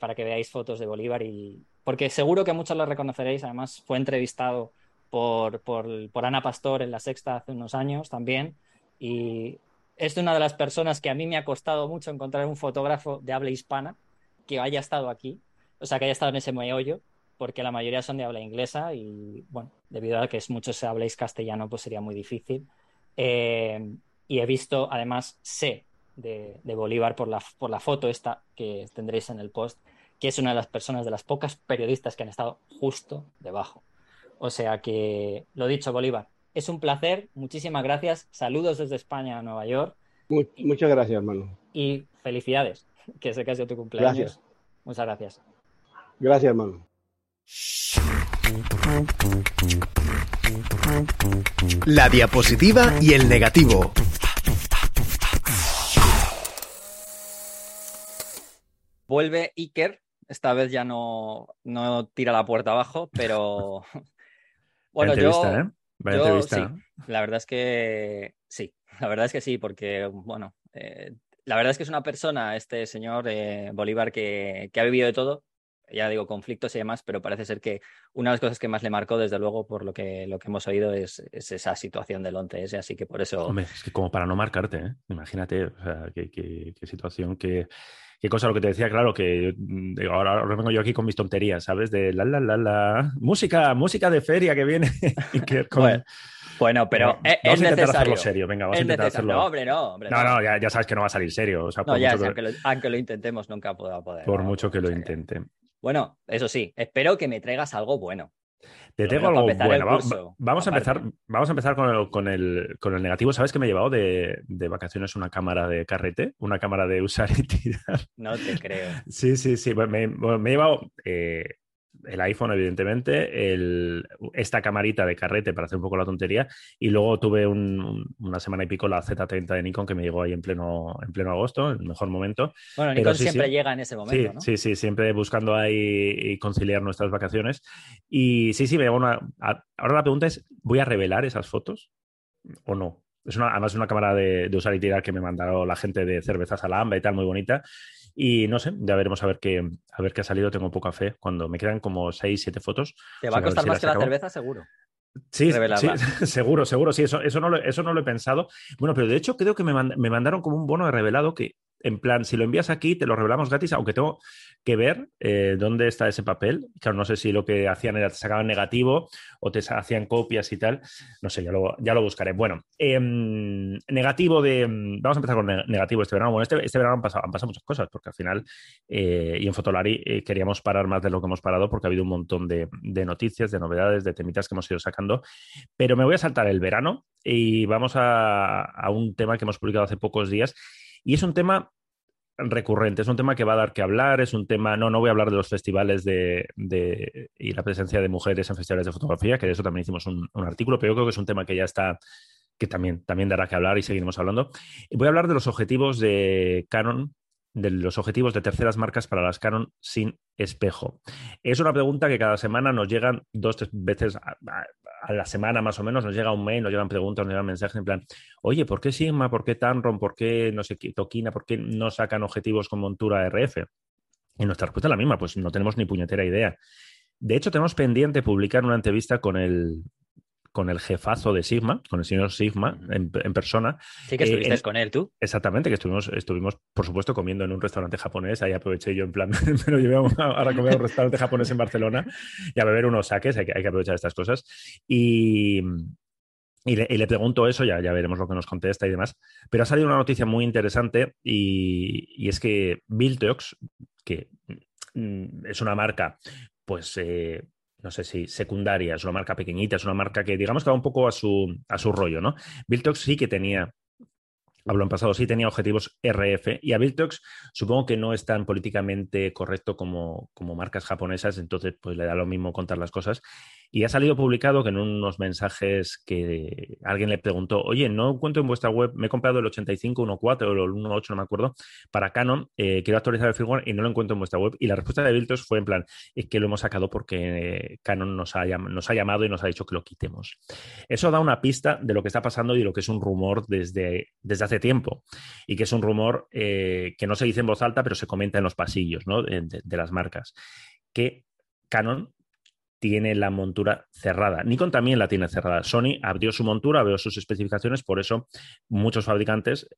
Speaker 1: para que veáis fotos de Bolívar y porque seguro que muchos lo reconoceréis. Además, fue entrevistado por, por, Ana Pastor en La Sexta hace unos años también y es una de las personas que a mí me ha costado mucho encontrar un fotógrafo de habla hispana que haya estado aquí, o sea, que haya estado en ese meollo porque la mayoría son de habla inglesa y, bueno, debido a que es muchos habléis castellano, pues sería muy difícil. Eh, y he visto, además, sé de, Bolívar por la, por la foto esta que tendréis en el post, que es una de las personas, de las pocas periodistas que han estado justo debajo. O sea que, lo dicho, Bolívar, es un placer, muchísimas gracias, saludos desde España a Nueva York.
Speaker 4: muchas gracias, hermano.
Speaker 1: Y felicidades, que sé que ha sido tu cumpleaños.
Speaker 4: Gracias.
Speaker 1: Muchas gracias.
Speaker 4: Gracias, hermano.
Speaker 3: La diapositiva y el negativo.
Speaker 1: Vuelve Iker, esta vez ya no, no tira la puerta abajo, pero
Speaker 2: bueno, yo, ¿eh?
Speaker 1: la verdad es que sí, la verdad es que sí, porque bueno, eh, la verdad es que es una persona, este señor eh, Bolívar, que, que ha vivido de todo, ya digo, conflictos y demás, pero parece ser que una de las cosas que más le marcó, desde luego, por lo que, lo que hemos oído, es, esa situación del 11S, así que por eso...
Speaker 2: Hombre, es que como para no marcarte, ¿eh? imagínate, o sea, qué, situación, qué, qué, cosa, lo que te decía, claro, que ahora, vengo yo aquí con mis tonterías, ¿sabes? De la, la, la, la, música, música de feria que viene.
Speaker 1: bueno. pero es,
Speaker 2: vamos
Speaker 1: a
Speaker 2: intentar hacerlo serio, venga, vamos a intentar hacerlo.
Speaker 1: No, hombre, no, hombre,
Speaker 2: no. No, ya, ya, sabes que no va a salir serio. O sea,
Speaker 1: no, ya, aunque, lo, aunque, lo, intentemos, nunca podrá poder.
Speaker 2: Por mucho que lo intente.
Speaker 1: Bueno, eso sí, espero que me traigas algo bueno.
Speaker 2: Te traigo algo bueno. vamos, a empezar, vamos a empezar con el, con el, negativo. ¿Sabes que me he llevado de, vacaciones una cámara de carrete? Una cámara de usar y tirar.
Speaker 1: No te creo.
Speaker 2: Sí, sí, sí. Me, he llevado. Eh, el iPhone, evidentemente, el, esta camarita de carrete para hacer un poco la tontería, y luego tuve una semana y pico la Z30 de Nikon que me llegó ahí en pleno, en pleno agosto, el mejor momento.
Speaker 5: Bueno, Nikon siempre llega en ese momento,
Speaker 2: sí, ¿no? Sí, sí, siempre buscando ahí conciliar nuestras vacaciones. Y sí, sí, me llegó una... Ahora la pregunta es, ¿voy a revelar esas fotos o no? Es una, además una cámara de, de usar y tirar que me mandaron la gente de Cervezas Alhambra y tal, muy bonita. Y no sé, ya veremos a ver qué, a ver qué ha salido. Tengo poca fe. Cuando me quedan como 6, 7 fotos.
Speaker 5: Te va a costar más que la cerveza, seguro.
Speaker 2: Sí, sí, seguro, seguro, sí, eso, eso, no lo, eso no lo he pensado. Bueno, pero de hecho creo que me, me mandaron como un bono de revelado que en plan, si lo envías aquí, te lo revelamos gratis, aunque tengo que ver eh, dónde está ese papel. Claro, no sé si lo que hacían era te sacaban negativo o te hacían copias y tal. No sé, ya lo, ya lo buscaré. Bueno, em, negativo de. Vamos a empezar con negativo este verano. Bueno, este, este verano han pasado, han pasado muchas cosas, porque al final, eh, y en Fotolari eh, queríamos parar más de lo que hemos parado, porque ha habido un montón de, noticias, de novedades, de temitas que hemos ido sacando. Pero me voy a saltar el verano y vamos a, a un tema que hemos publicado hace pocos días. Y es un tema recurrente. Es un tema que va a dar que hablar, es un tema, no, no voy a hablar de los festivales de, y la presencia de mujeres en festivales de fotografía, que de eso también hicimos un, artículo, pero yo creo que es un tema que ya está, que también, también dará que hablar y seguiremos hablando. Voy a hablar de los objetivos de Canon de los objetivos de terceras marcas para las Canon sin espejo? Es una pregunta que cada semana nos llegan dos, tres veces a, la semana más o menos, nos llega un mail, nos llegan preguntas, nos llegan mensajes en plan, oye, ¿por qué Sigma? ¿Por qué Tamron? ¿Por qué no sé qué, Toquina? ¿Por qué no sacan objetivos con montura RF? Y nuestra respuesta es la misma, pues no tenemos ni puñetera idea. De hecho, tenemos pendiente publicar una entrevista con el, con el jefazo de Sigma, con el señor Sigma en, persona.
Speaker 5: Sí, que eh, estuviste con él tú.
Speaker 2: Exactamente, que estuvimos, estuvimos, por supuesto, comiendo en un restaurante japonés. Ahí aproveché yo en plan, me lo llevé a, comer a un restaurante japonés en Barcelona y a beber unos saques, hay que, hay que aprovechar estas cosas. Y, y le, pregunto eso, ya, ya veremos lo que nos contesta y demás. Pero ha salido una noticia muy interesante y, y es que Biltox, que mm, es una marca, pues eh, no sé si secundaria, es una marca pequeñita, es una marca que digamos que va un poco a su, a su rollo, ¿no? Biltox sí que tenía hablo en pasado, sí tenía objetivos RF y a Biltox supongo que no es tan políticamente correcto como, como marcas japonesas, entonces pues le da lo mismo contar las cosas y ha salido publicado que en unos mensajes que alguien le preguntó, oye, no encuentro en vuestra web, me he comprado el 85, 1.4 o el 1.8, no me acuerdo, para Canon, eh, quiero actualizar el firmware y no lo encuentro en vuestra web. Y la respuesta de Viltos fue en plan, es que lo hemos sacado porque Canon nos ha, nos ha llamado y nos ha dicho que lo quitemos. Eso da una pista de lo que está pasando y de lo que es un rumor desde, desde hace tiempo. Y que es un rumor eh, que no se dice en voz alta, pero se comenta en los pasillos ¿no? de, de las marcas. Que Canon tiene la montura cerrada. Nikon también la tiene cerrada. Sony abrió su montura, abrió sus especificaciones, por eso muchos fabricantes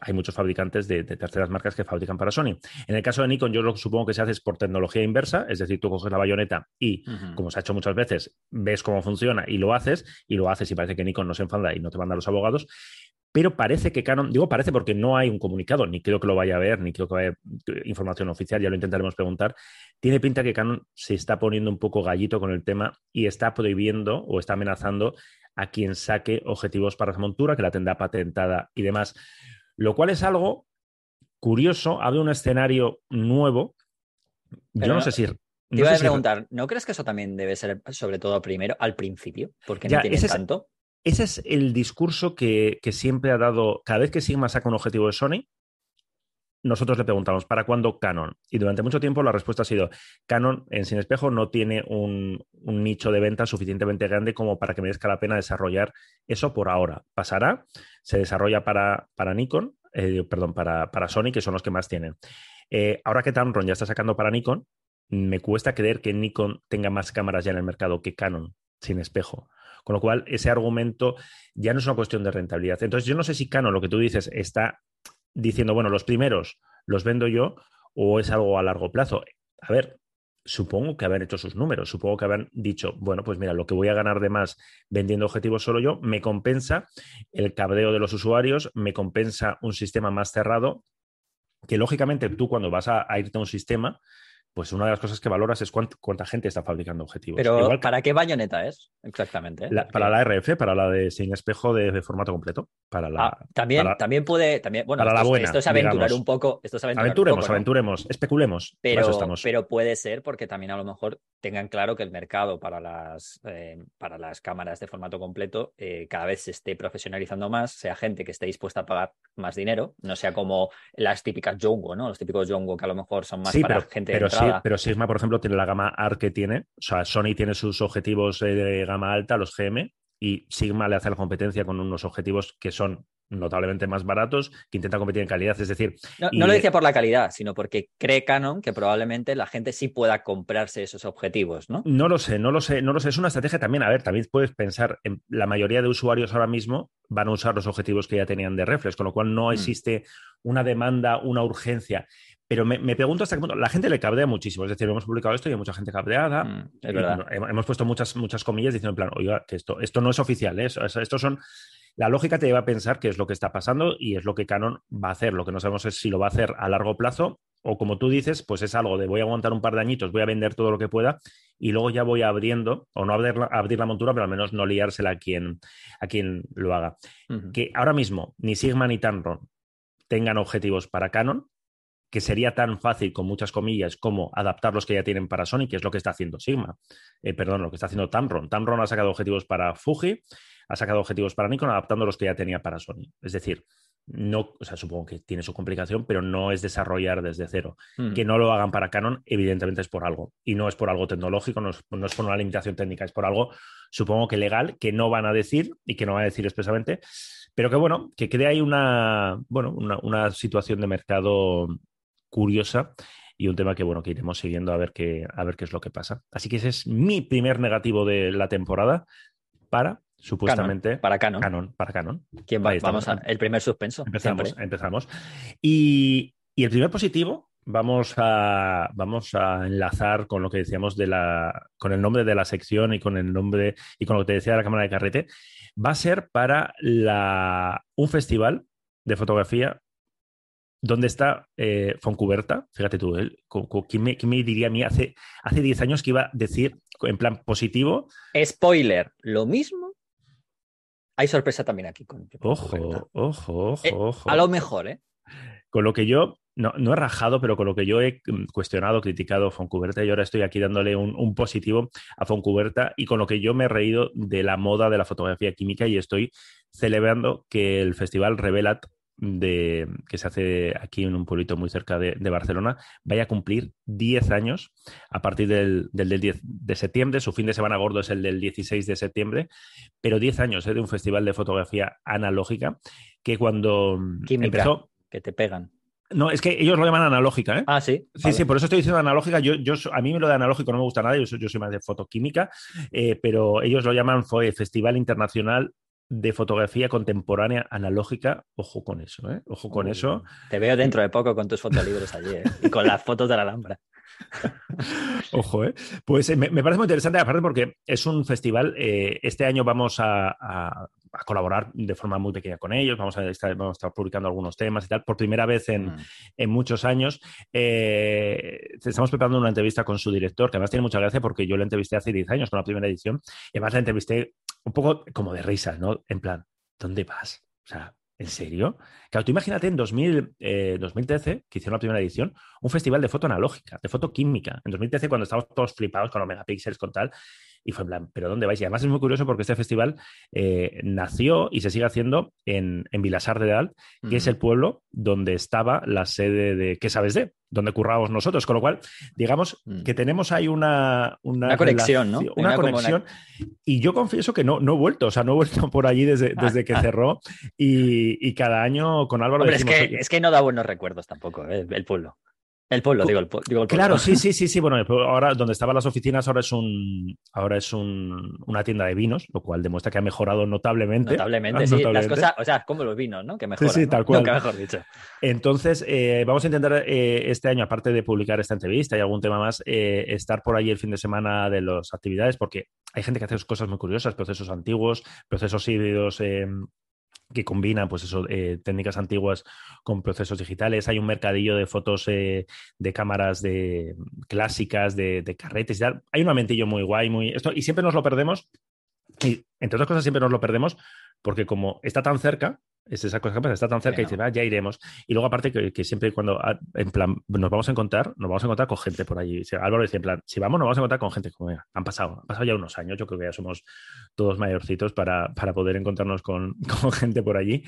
Speaker 2: hay muchos fabricantes de, terceras marcas que fabrican para Sony. En el caso de Nikon, yo lo que supongo que se hace es por tecnología inversa, es decir, tú coges la bayoneta y, como se ha hecho muchas veces, ves cómo funciona y lo haces, y lo haces y parece que Nikon no se enfada y no te manda a los abogados pero parece que Canon, digo parece porque no hay un comunicado, ni creo que lo vaya a ver, ni creo que vaya información oficial, ya lo intentaremos preguntar, tiene pinta que Canon se está poniendo un poco gallito con el tema y está prohibiendo o está amenazando a quien saque objetivos para esa montura, que la tendrá patentada y demás. Lo cual es algo curioso, abre un escenario nuevo. Yo no, sé si...
Speaker 5: te iba a preguntar, ¿no crees que eso también debe ser sobre todo primero, al principio? Porque no tiene tanto.
Speaker 2: Ese es el discurso que, siempre ha dado, cada vez que Sigma saca un objetivo de Sony, nosotros le preguntamos, ¿para cuándo Canon? Y durante mucho tiempo la respuesta ha sido, Canon en Sin Espejo no tiene un, nicho de venta suficientemente grande como para que merezca la pena desarrollar eso por ahora. Pasará, se desarrolla para, para Nikon, eh, perdón, para, para, Sony, que son los que más tienen. Eh, ahora que Tamron ya está sacando para Nikon, me cuesta creer que Nikon tenga más cámaras ya en el mercado que Canon sin espejo. Con lo cual, ese argumento ya no es una cuestión de rentabilidad. Entonces, yo no sé si Canon, lo que tú dices, está diciendo, bueno, los primeros los vendo yo o es algo a largo plazo. A ver, supongo que habrán hecho sus números, supongo que habrán dicho, bueno, pues mira, lo que voy a ganar de más vendiendo objetivos solo yo, me compensa el cabreo de los usuarios, me compensa un sistema más cerrado, que lógicamente tú cuando vas a, a irte a un sistema, pues una de las cosas que valoras es cuánta gente está fabricando objetivos.
Speaker 1: Pero ¿para qué bayoneta es exactamente?
Speaker 2: para la RF, para la de sin espejo de, formato completo. Para la,
Speaker 1: ah, también, también puede, también, bueno,
Speaker 2: para
Speaker 1: esto,
Speaker 2: la buena,
Speaker 1: esto, es aventurar un poco. Esto es
Speaker 2: aventuremos, aventuremos, especulemos.
Speaker 1: Pero, pero puede ser porque también a lo mejor tengan claro que el mercado para las, eh, para las cámaras de formato completo eh, cada vez se esté profesionalizando más, sea gente que esté dispuesta a pagar más dinero, no sea como las típicas Jongo, ¿no? Los típicos Jongo que a lo mejor son más para gente
Speaker 2: pero sí, pero Sigma, por ejemplo, tiene la gama ARC que tiene. O sea, Sony tiene sus objetivos eh, de gama alta, los GM, y Sigma le hace la competencia con unos objetivos que son notablemente más baratos, que intenta competir en calidad. Es decir.
Speaker 1: No, lo decía por la calidad, sino porque cree Canon que probablemente la gente sí pueda comprarse esos objetivos, ¿no?
Speaker 2: No lo sé, no lo sé, no lo sé. Es una estrategia también. A ver, también puedes pensar, en la mayoría de usuarios ahora mismo van a usar los objetivos que ya tenían de reflex, con lo cual no mm. existe una demanda, una urgencia. Pero me, pregunto hasta qué punto. La gente le cabrea muchísimo. Es decir, hemos publicado esto y hay mucha gente cabreada. Mm,
Speaker 1: es verdad.
Speaker 2: hemos puesto muchas, muchas comillas diciendo, en plan, oiga, que esto, esto no es oficial. ¿eh? Estos son. La lógica te lleva a pensar qué es lo que está pasando y es lo que Canon va a hacer. Lo que no sabemos es si lo va a hacer a largo plazo o, como tú dices, pues es algo de voy a aguantar un par de añitos, voy a vender todo lo que pueda y luego ya voy abriendo, o no abrir la, abrir la montura, pero al menos no liársela a quien, a quien lo haga. Que ahora mismo ni Sigma ni Tamron tengan objetivos para Canon, que sería tan fácil, con muchas comillas, como adaptar los que ya tienen para Sony, que es lo que está haciendo Sigma. Eh, perdón, lo que está haciendo Tamron. Tamron ha sacado objetivos para Fuji, ha sacado objetivos para Nikon, adaptando los que ya tenía para Sony. Es decir, no, o sea, supongo que tiene su complicación, pero no es desarrollar desde cero. Mm. Que no lo hagan para Canon, evidentemente es por algo. Y no es por algo tecnológico, no es, por una limitación técnica, es por algo, supongo que legal, que no van a decir y que no van a decir expresamente. Pero que bueno, que quede ahí una, bueno, una situación de mercado curiosa y un tema que bueno que iremos siguiendo a ver qué a ver qué es lo que pasa. Así que ese es mi primer negativo de la temporada para supuestamente
Speaker 1: para Canon.
Speaker 2: Canon. para Canon.
Speaker 1: ¿Quién va? Vamos a, el primer suspenso.
Speaker 2: Empezamos, empezamos. Y, y, el primer positivo vamos a vamos a enlazar con lo que decíamos de la con el nombre de la sección y con el nombre y con lo que te decía de la cámara de carrete va a ser para la un festival de fotografía ¿Dónde está eh, Foncuberta? Fíjate tú, él, ¿quién, me, diría a mí hace, hace 10 años que iba a decir en plan positivo?
Speaker 1: Spoiler, lo mismo. Hay sorpresa también aquí con
Speaker 2: Ojo, ojo, ojo,
Speaker 1: eh,
Speaker 2: ojo.
Speaker 1: A lo mejor, ¿eh?
Speaker 2: Con lo que yo, no, no, he rajado, pero con lo que yo he mm, cuestionado, criticado a Foncuberta, y ahora estoy aquí dándole un, un positivo a Foncuberta, y con lo que yo me he reído de la moda de la fotografía química, y estoy celebrando que el festival Revelat de, que se hace aquí en un pueblito muy cerca de, Barcelona, vaya a cumplir 10 años a partir del, del, 10 de septiembre. Su fin de semana gordo es el del 16 de septiembre, pero 10 años ¿eh? de un festival de fotografía analógica que cuando empezó...
Speaker 1: Que te pegan.
Speaker 2: No, es que ellos lo llaman analógica, ¿eh?
Speaker 1: Ah, sí.
Speaker 2: Sí, sí, por eso estoy diciendo analógica. Yo, yo, a mí lo de analógico no me gusta nada, yo soy, yo soy más de fotoquímica, eh, pero ellos lo llaman Festival Internacional de fotografía contemporánea analógica, ojo con eso, ¿eh? Ojo con eso.
Speaker 1: Te veo dentro de poco con tus fotolibros allí, ¿eh? Y con las fotos de la Alhambra.
Speaker 2: Ojo, ¿eh? Pues eh, me, parece muy interesante, aparte porque es un festival, eh, este año vamos a, colaborar de forma muy pequeña con ellos, vamos a estar, vamos a estar publicando algunos temas y tal, por primera vez en, mm. muchos años. estamos preparando una entrevista con su director, que además tiene mucha gracia porque yo lo entrevisté hace 10 años con la primera edición, y además la entrevisté un poco como de risa, ¿no? En plan, ¿dónde vas? O sea, ¿en serio? Claro, tú imagínate en 2013, eh, que hicieron la primera edición, un festival de foto analógica, de foto química. En 2013, cuando estábamos todos flipados con los megapíxeles, con tal, y fue en plan, ¿pero dónde vais? Y además es muy curioso porque este festival eh, nació y se sigue haciendo en, en Vilasar de Dalt, que es el pueblo donde estaba la sede de ¿Qué sabes de? Donde currábamos nosotros. Con lo cual, digamos mm. que tenemos ahí una,
Speaker 1: una, conexión, ¿no?
Speaker 2: Una, conexión. Y yo confieso que no, no he vuelto, o sea, no he vuelto por allí desde, desde que cerró. Y, cada año con Álvaro.
Speaker 1: es, que, es que no da buenos recuerdos tampoco, ¿eh? el pueblo. El pueblo, digo el, pueblo.
Speaker 2: Claro, sí, sí, sí, sí. Bueno, ahora donde estaban las oficinas ahora es un ahora es un, una tienda de vinos, lo cual demuestra que ha mejorado notablemente.
Speaker 1: Notablemente, sí. Las cosas, o sea, como los vinos, ¿no? Que mejoran.
Speaker 2: Sí, sí, tal cual.
Speaker 1: Nunca mejor dicho.
Speaker 2: Entonces, eh, vamos a intentar eh, este año, aparte de publicar esta entrevista y algún tema más, eh, estar por allí el fin de semana de las actividades, porque hay gente que hace cosas muy curiosas, procesos antiguos, procesos híbridos que combina pues eso, eh, técnicas antiguas con procesos digitales. Hay un mercadillo de fotos eh, de cámaras de clásicas, de, de carretes. Hay un amentillo muy guay, muy esto, y siempre nos lo perdemos. Y entre otras cosas, siempre nos lo perdemos porque como está tan cerca, es esa cosa que pasa, está tan cerca y dice, va, ya iremos. Y luego, aparte, que, siempre cuando ah, en plan nos vamos a encontrar, nos vamos a encontrar con gente por allí. Álvaro dice, en plan, si vamos, nos vamos a encontrar con gente. Como, han pasado, han pasado ya unos años, yo creo que ya somos todos mayorcitos para, para poder encontrarnos con, con, gente por allí.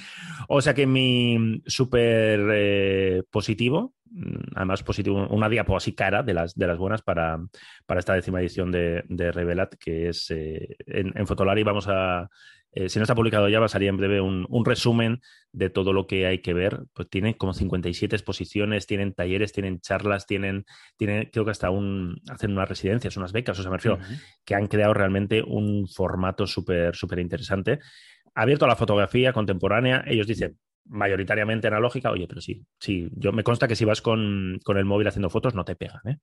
Speaker 2: O sea que mi súper eh, positivo, mm, además positivo, una diapo así cara de las, de las buenas para, para esta décima edición de, de Revelat, que es eh, en, en Fotolari vamos a eh, si no está publicado ya, va a salir en breve un, resumen de todo lo que hay que ver. Pues tiene como 57 exposiciones, tienen talleres, tienen charlas, tienen, tienen creo que hasta un, hacen unas residencias, unas becas, o sea, me refiero, que han creado realmente un formato súper, súper interesante. Abierto a la fotografía contemporánea, ellos dicen, mayoritariamente analógica, oye, pero sí, sí, yo me consta que si vas con, con el móvil haciendo fotos no te pegan, ¿eh?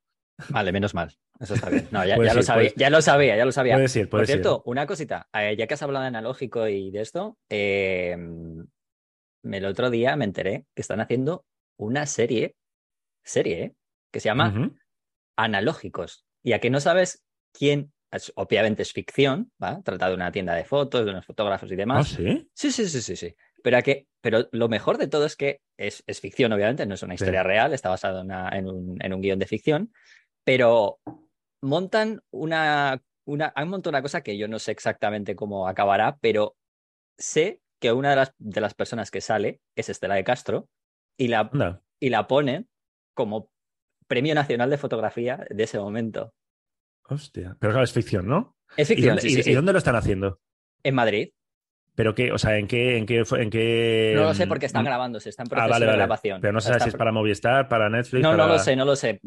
Speaker 1: Vale, menos mal. Eso está bien. No, ya, lo sabía, ya lo sabía, ya lo sabía. Por cierto, una cosita. Eh, ya que has hablado de analógico y de esto, em, el otro día me enteré que están haciendo una serie, serie, ¿eh? que se llama Analógicos. Y a que no sabes quién, obviamente es ficción, ¿va? Trata de una tienda de fotos, de unos fotógrafos y demás.
Speaker 2: ¿Ah, sí?
Speaker 1: Sí, sí, sí, sí, sí. Pero, que, pero lo mejor de todo es que es, ficción, obviamente, no es una historia real, está basado en, un, en un guion de ficción, pero montan una, una, han montado una cosa que yo no sé exactamente cómo acabará, pero sé que una de las, de las personas que sale es Estela de Castro y la, y la ponen como Premio Nacional de Fotografía de ese momento.
Speaker 2: Hostia, pero claro, es ficción, ¿no?
Speaker 1: Es ficción.
Speaker 2: ¿Y dónde lo están haciendo?
Speaker 1: En Madrid.
Speaker 2: Pero qué, o sea, ¿en qué, en qué, en qué...
Speaker 1: No lo sé porque están mm, grabándose, está en ah, proceso de grabación.
Speaker 2: Pero no sé si es para Movistar, para Netflix.
Speaker 1: No, no lo sé, no lo sé.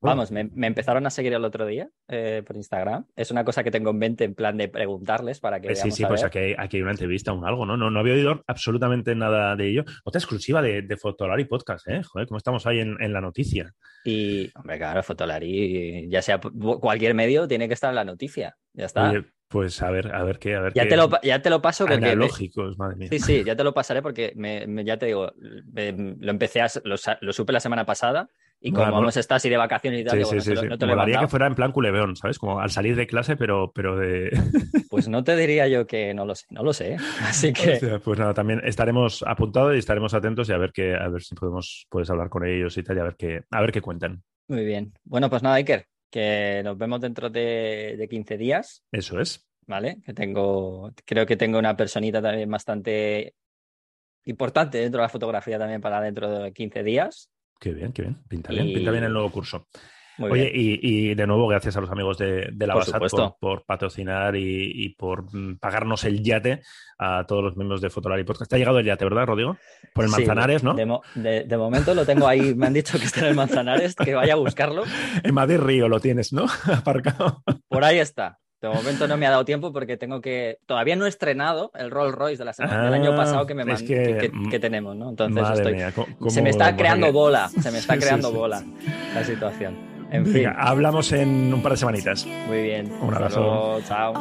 Speaker 1: Vamos, me, empezaron a seguir el otro día eh, por Instagram. Es una cosa que tengo en mente en plan de preguntarles para que. Eh,
Speaker 2: sí, sí, pues aquí hay, aquí hay, una entrevista o algo, ¿no? ¿no? No había oído absolutamente nada de ello. Otra exclusiva de, de Fotolari Podcast, ¿eh? Joder, cómo estamos ahí en, en la noticia.
Speaker 1: Y, hombre, claro, Fotolari, ya sea cualquier medio, tiene que estar en la noticia. Ya está.
Speaker 2: Pues a ver, a ver qué, a ver
Speaker 1: ya
Speaker 2: qué.
Speaker 1: Te lo, ya te lo paso porque.
Speaker 2: Analógicos, madre mía.
Speaker 1: Sí, sí, ya te lo pasaré porque me, ya te digo, lo empecé a, lo, supe la semana pasada y como vamos a estar así de vacaciones y tal,
Speaker 2: sí, sí, sí, no te lo que fuera en plan culebeón, ¿sabes? Como al salir de clase, pero, pero de.
Speaker 1: Pues no te diría yo que no lo sé, no lo sé. ¿eh? Así que.
Speaker 2: pues nada, también estaremos apuntados y estaremos atentos y a ver qué, a ver si podemos puedes hablar con ellos y tal, y a ver qué, a ver qué cuentan.
Speaker 1: Muy bien. Bueno, pues nada, Iker, que nos vemos dentro de, de 15 días.
Speaker 2: Eso es.
Speaker 1: ¿vale? Que tengo, creo que tengo una personita también bastante importante dentro de la fotografía también para dentro de 15 días.
Speaker 2: Qué bien, qué bien. Pinta bien, pinta bien el nuevo curso. Oye, y, de nuevo, gracias a los amigos de, la por, por, patrocinar y, por mm, pagarnos el yate a todos los miembros de Fotolari Podcast. Te ha llegado el yate, ¿verdad, Rodrigo? Por el Manzanares, ¿no?
Speaker 1: De, momento lo tengo ahí, me han dicho que está en el Manzanares, que vaya a buscarlo.
Speaker 2: en Madrid Río lo tienes, ¿no? Aparcado.
Speaker 1: Por ahí está. De momento no me ha dado tiempo porque tengo que. Todavía no he estrenado el Rolls Royce de la semana, del año ah, pasado que, me que, tenemos, ¿no? Entonces estoy. se me está creando bola, se me está creando bola la situación. En fin.
Speaker 2: hablamos en un par de semanitas.
Speaker 1: Muy bien.
Speaker 2: Un abrazo.
Speaker 1: chao.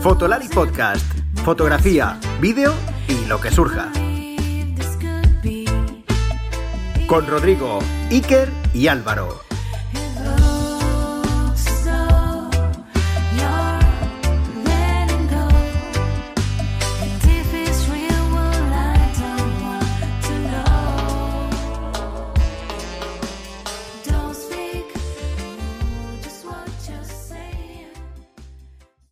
Speaker 3: Fotolari Podcast. Fotografía, vídeo y lo que surja con Rodrigo, Iker y Álvaro.